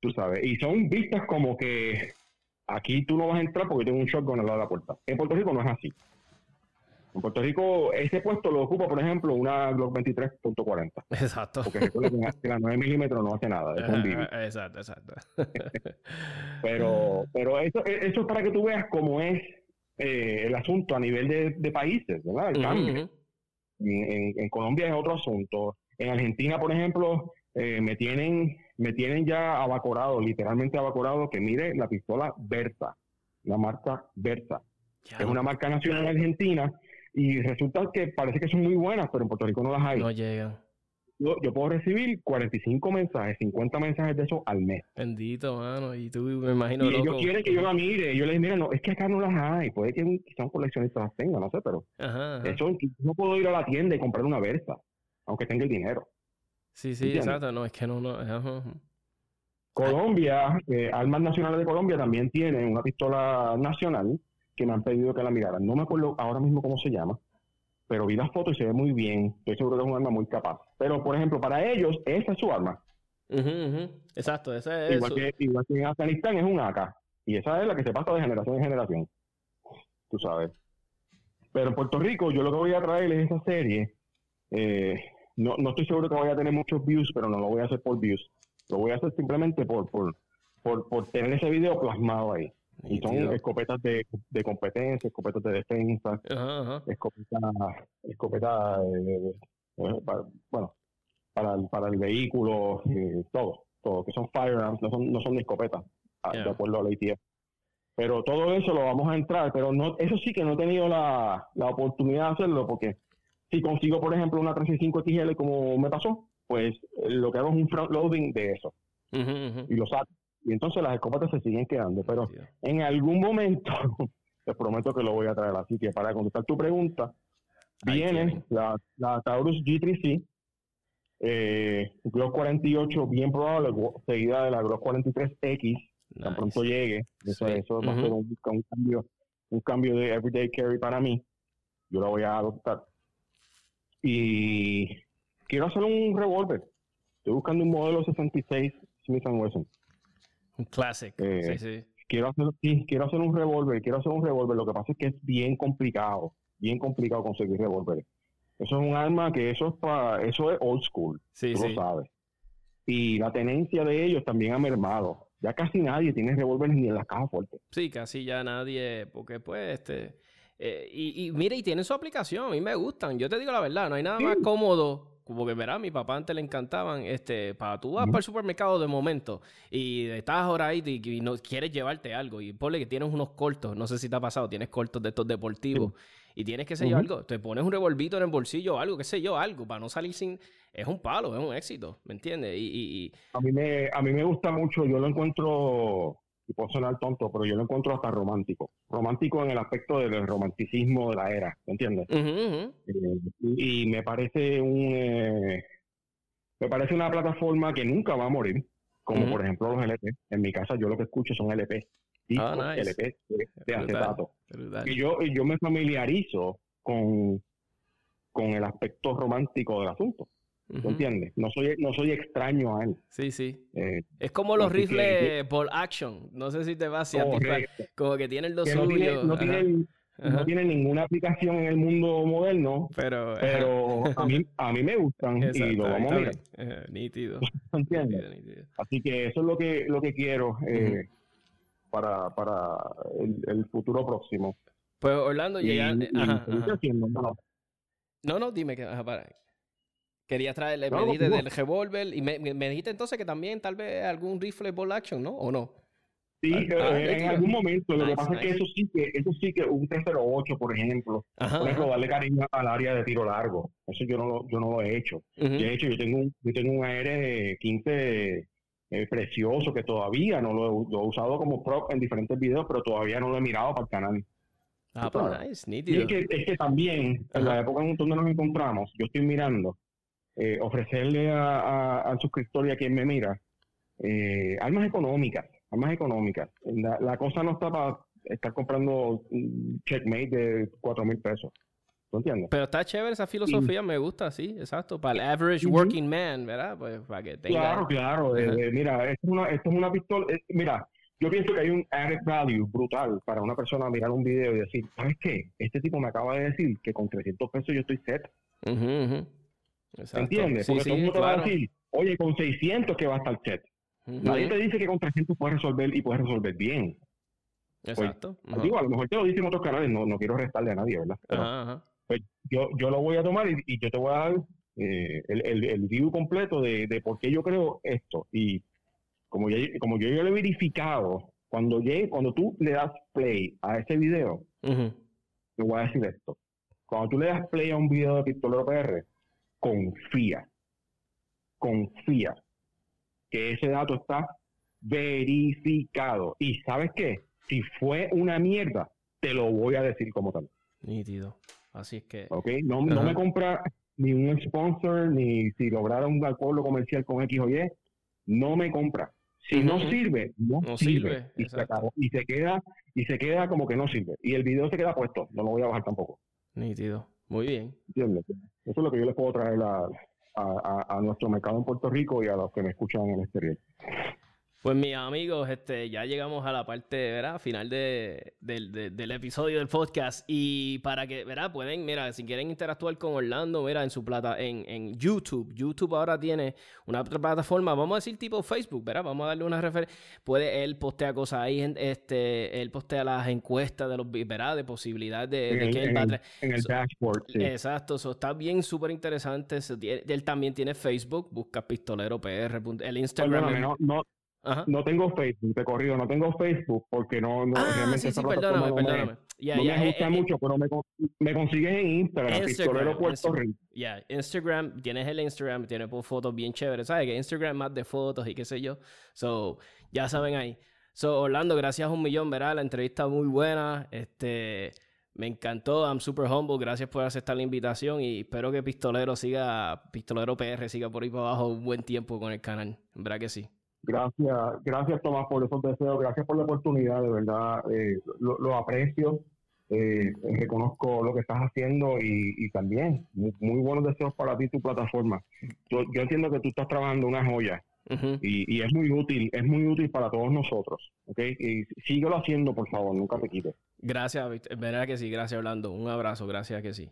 B: Tú sabes. Y son vistas como que aquí tú no vas a entrar porque tengo un shotgun al lado de la puerta. En Puerto Rico no es así. En Puerto Rico, ese puesto lo ocupa, por ejemplo, una Glock 23.40.
A: Exacto.
B: Porque recuerda que la 9 milímetros no hace nada. Es un
A: exacto, exacto.
B: pero pero eso, eso es para que tú veas cómo es eh, el asunto a nivel de, países, ¿verdad? El cambio. en, Colombia es otro asunto. En Argentina, por ejemplo, eh, me tienen me tienen ya abacorado, literalmente abacorado, que mire la pistola Berta, la marca Berta. Es una marca nacional argentina y resulta que parece que son muy buenas, pero en Puerto Rico no las hay.
A: No llegan.
B: Yo, puedo recibir 45 mensajes, 50 mensajes de eso al mes.
A: Bendito, mano. Y tú, me imagino.
B: Y ellos quieren que yo la mire. Yo les digo, mira, no, es que acá no las hay. Puede que quizá un coleccionista las tenga, no sé, pero. Eso no puedo ir a la tienda y comprar una Versa, aunque tenga el dinero.
A: Sí, sí, exacto. No, es que no. no
B: Colombia, eh, Armas Nacionales de Colombia también tiene una pistola nacional que me han pedido que la miraran. No me acuerdo ahora mismo cómo se llama pero vi las fotos y se ve muy bien. Estoy seguro que es un arma muy capaz. Pero, por ejemplo, para ellos, esa es su arma.
A: Exacto, esa es.
B: Igual que, igual que en Afganistán es un AK. Y esa es la que se pasa de generación en generación. Tú sabes. Pero en Puerto Rico, yo lo que voy a traer es esa serie. Eh, no, no estoy seguro que vaya a tener muchos views, pero no lo voy a hacer por views. Lo voy a hacer simplemente por, por, por, por tener ese video plasmado ahí. Y son escopetas de, de, competencia, escopetas de defensa, escopetas, escopeta para, bueno, para el, para el vehículo, eh, todo, todo, que son firearms, no son, no son escopetas, ah, de acuerdo a la ITF. Pero todo eso lo vamos a entrar, pero no, eso sí que no he tenido la, la oportunidad de hacerlo, porque si consigo, por ejemplo, una 365 XL como me pasó, pues lo que hago es un front loading de eso. Y lo saco y entonces las escopetas se siguen quedando. Pero en algún momento, te prometo que lo voy a traer. Así que para contestar tu pregunta, viene la, la, Taurus G3C, eh, Glock 48, bien probable, seguida de la Glock 43X, tan pronto llegue. Eso, eso va a ser un, cambio, un cambio de everyday carry para mí. Yo la voy a adoptar. Y quiero hacer un revólver. Estoy buscando un modelo 66 Smith Wesson.
A: Un clásico. Eh, sí, sí.
B: Quiero hacer, quiero hacer un revólver, quiero hacer un revólver. Lo que pasa es que es bien complicado, bien complicado conseguir revólver. Eso es un arma que eso es para, eso es old school. Sí, tú lo sabes. Y la tenencia de ellos también ha mermado. Ya casi nadie tiene revólveres ni en las cajas fuertes.
A: Sí, casi ya nadie, porque pues este... Eh, y, y mire, y tienen su aplicación, a mí me gustan. Yo te digo la verdad, no hay nada más cómodo como que verá, mi papá antes le encantaban, este, para tú vas para el supermercado de momento y estás ahora ahí y, no quieres llevarte algo y ponle que tienes unos cortos, no sé si te ha pasado, tienes cortos de estos deportivos y tienes que sé yo algo, te pones un revolvito en el bolsillo o algo, qué sé yo, algo, para no salir sin, es un palo, es un éxito, ¿me entiendes? Y,
B: A, mí me, a mí me gusta mucho, yo lo encuentro y puedo sonar tonto, pero yo lo encuentro hasta romántico. Romántico en el aspecto del romanticismo de la era, ¿me entiendes? Eh, y, me parece un eh, me parece una plataforma que nunca va a morir, como por ejemplo los LP. En mi casa yo lo que escucho son LP, ah, LP de, acetato. Y yo, y yo me familiarizo con, con el aspecto romántico del asunto. ¿Me entiendes? No soy, no soy extraño a él.
A: Sí, sí. Eh, es como los rifles por action. No sé si te va hacia Como que tienen los
B: no, no, tienen, no tienen ninguna aplicación en el mundo moderno. Pero, pero a, mí, a mí me gustan y lo vamos a mirar.
A: nítido.
B: ¿Entiendes? Así que eso es lo que, lo que quiero eh, para, para el, futuro próximo.
A: Pues Orlando, llega... No, no, dime que... para. Querías traerle, me dijiste del revólver y me, me, dijiste entonces que también tal vez algún rifle ball action, ¿no? ¿O no?
B: Sí, ah, ah, en algún momento. Lo que pasa es que eso sí que, eso sí que un 308, por ejemplo, por ejemplo, darle cariño al área de tiro largo. Eso yo no lo, yo no lo he hecho. De hecho, yo tengo un, yo tengo un AR-15 eh, precioso que todavía no lo he, lo he, usado como prop en diferentes videos, pero todavía no lo he mirado para el canal.
A: Ah, pues nice, nítido.
B: Y es que, es que también, en la época en donde nos encontramos, yo estoy mirando eh, ofrecerle a, al suscriptor y a quien me mira eh, armas económicas, armas económicas. La, cosa no está para estar comprando un checkmate de cuatro mil pesos. ¿Tú entiendes?
A: Pero está chévere esa filosofía, me gusta, sí, exacto. Para el average working man, ¿verdad? Pues para que tenga...
B: Claro, claro. Eh, mira, esto es, una, esto es una pistola. mira, yo pienso que hay un added value brutal para una persona mirar un video y decir, ¿sabes qué? Este tipo me acaba de decir que con 300 pesos yo estoy set. ¿Entiendes? Porque todo el mundo te va a decir, oye, con 600 que va a estar set. Nadie te dice que con 300 puedes resolver y puedes resolver bien.
A: Pues, Exacto.
B: Digo, a lo mejor te lo dicen otros canales, no, no quiero restarle a nadie, ¿verdad? Pues yo, yo lo voy a tomar y, yo te voy a dar eh, el, el, el, view completo de, de, por qué yo creo esto. Y como, yo, como yo, yo lo he verificado, cuando, llegue, cuando tú le das play a ese video, te voy a decir esto. Cuando tú le das play a un video de Pistolero PR, confía. confía que ese dato está verificado. Y sabes qué? Si fue una mierda, te lo voy a decir como tal.
A: Nítido. Así es que.
B: Ok, no, no me compra ni un sponsor, ni si lograra un acuerdo comercial con X o Y, no me compra. Si no sirve, no, sirve. Y, se y se queda y se queda como que no sirve. Y el video se queda puesto. No lo voy a bajar tampoco.
A: Nítido. Muy bien.
B: ¿Entiendes? Eso es lo que yo les puedo traer a, a, a, nuestro mercado en Puerto Rico y a los que me escuchan en el exterior.
A: Pues mis amigos, este, ya llegamos a la parte, ¿verdad? Final de, del episodio del podcast. Y para que, ¿verdad? Pueden, mira, si quieren interactuar con Orlando, mira, en su plata, en, en YouTube. YouTube ahora tiene una plataforma, vamos a decir tipo Facebook, ¿verdad? Vamos a darle una referencia. Puede, él postea cosas ahí, este, él postea las encuestas de los, ¿verdad? De posibilidades de,
B: que
A: él
B: va En el dashboard, sí.
A: Exacto, eso está bien súper interesante. Él también tiene Facebook, busca pistolero PR, el Instagram.
B: no, no, no tengo Facebook, te corrido, no tengo Facebook porque no, no
A: ah, realmente sí, sí, perdóname,
B: no
A: perdóname.
B: Me, no me eh, gusta eh, mucho, pero me, me consigues en Instagram, Instagram Puerto Rico.
A: Ya, Instagram, tienes el Instagram, tiene fotos bien chéveres, ¿sabes? Que Instagram más de fotos y qué sé yo. So, ya saben ahí. So, Orlando, gracias un millón, ¿verdad? La entrevista muy buena. Este, me encantó. I'm super humble. Gracias por aceptar la invitación y espero que Pistolero siga, Pistolero PR siga por ahí para abajo un buen tiempo con el canal. ¿Verdad que sí?
B: Gracias, gracias Tomás por esos deseos, gracias por la oportunidad, de verdad, eh, lo, aprecio, eh, reconozco lo que estás haciendo y, también muy, buenos deseos para ti tu plataforma. Yo, entiendo que tú estás trabajando una joya y, es muy útil, es muy útil para todos nosotros, ¿ok? Y síguelo haciendo, por favor, nunca te quites.
A: Gracias, verdad que sí, gracias Orlando, un abrazo, gracias que sí.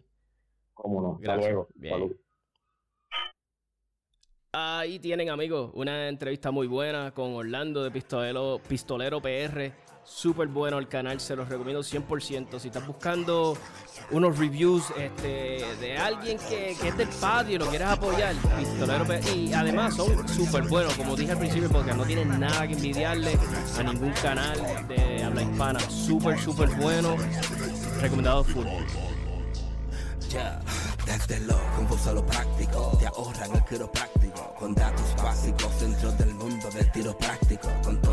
B: Cómo no, hasta luego.
A: Ahí tienen, amigos, una entrevista muy buena con Orlando de Pistolero, Pistolero PR. Súper bueno el canal, se los recomiendo 100%. Si estás buscando unos reviews este, de alguien que, que es del patio y lo quieres apoyar, Pistolero PR. Y además son súper buenos, como dije al principio, porque no tienen nada que envidiarle a ningún canal de habla hispana. Súper, súper bueno. Recomendado full. Desde lo confuso lo práctico, te ahorran el quiropráctico. Con datos básicos dentro del mundo del tiro práctico. Con tanta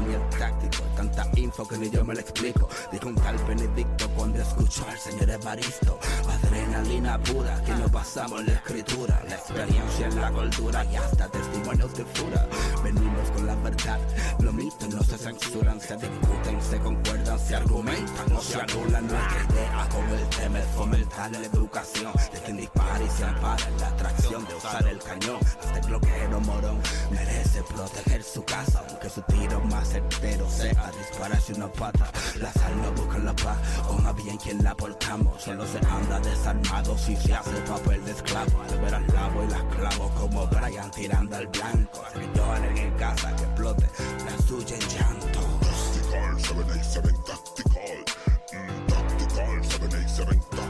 A: info que ni yo me lo explico. Dijo un tal Benedicto cuando escuchó al señor Evaristo. Adrenalina pura, que no pasamos la escritura. La experiencia en la cultura y hasta testimonios de fura. Venimos con la verdad, los mitos no se censuran, se discuten, se concuerdan, se argumentan, no se anulan nuestra idea. Con el tema fomentar la educación de quien y se ampara la atracción de usar el cañón. Este bloqueo morón merece proteger su casa, aunque su tiro más certero sea dispararse una pata. La sal no busca la paz, o más bien quien la portamos. Solo se anda desarmado si se hace papel de esclavo. Al ver al lavo y las clavo como Brian tirando al blanco. Lloren en casa, que explote la suya en llanto. Tactical, 787 tactical. Mm, tactical, 787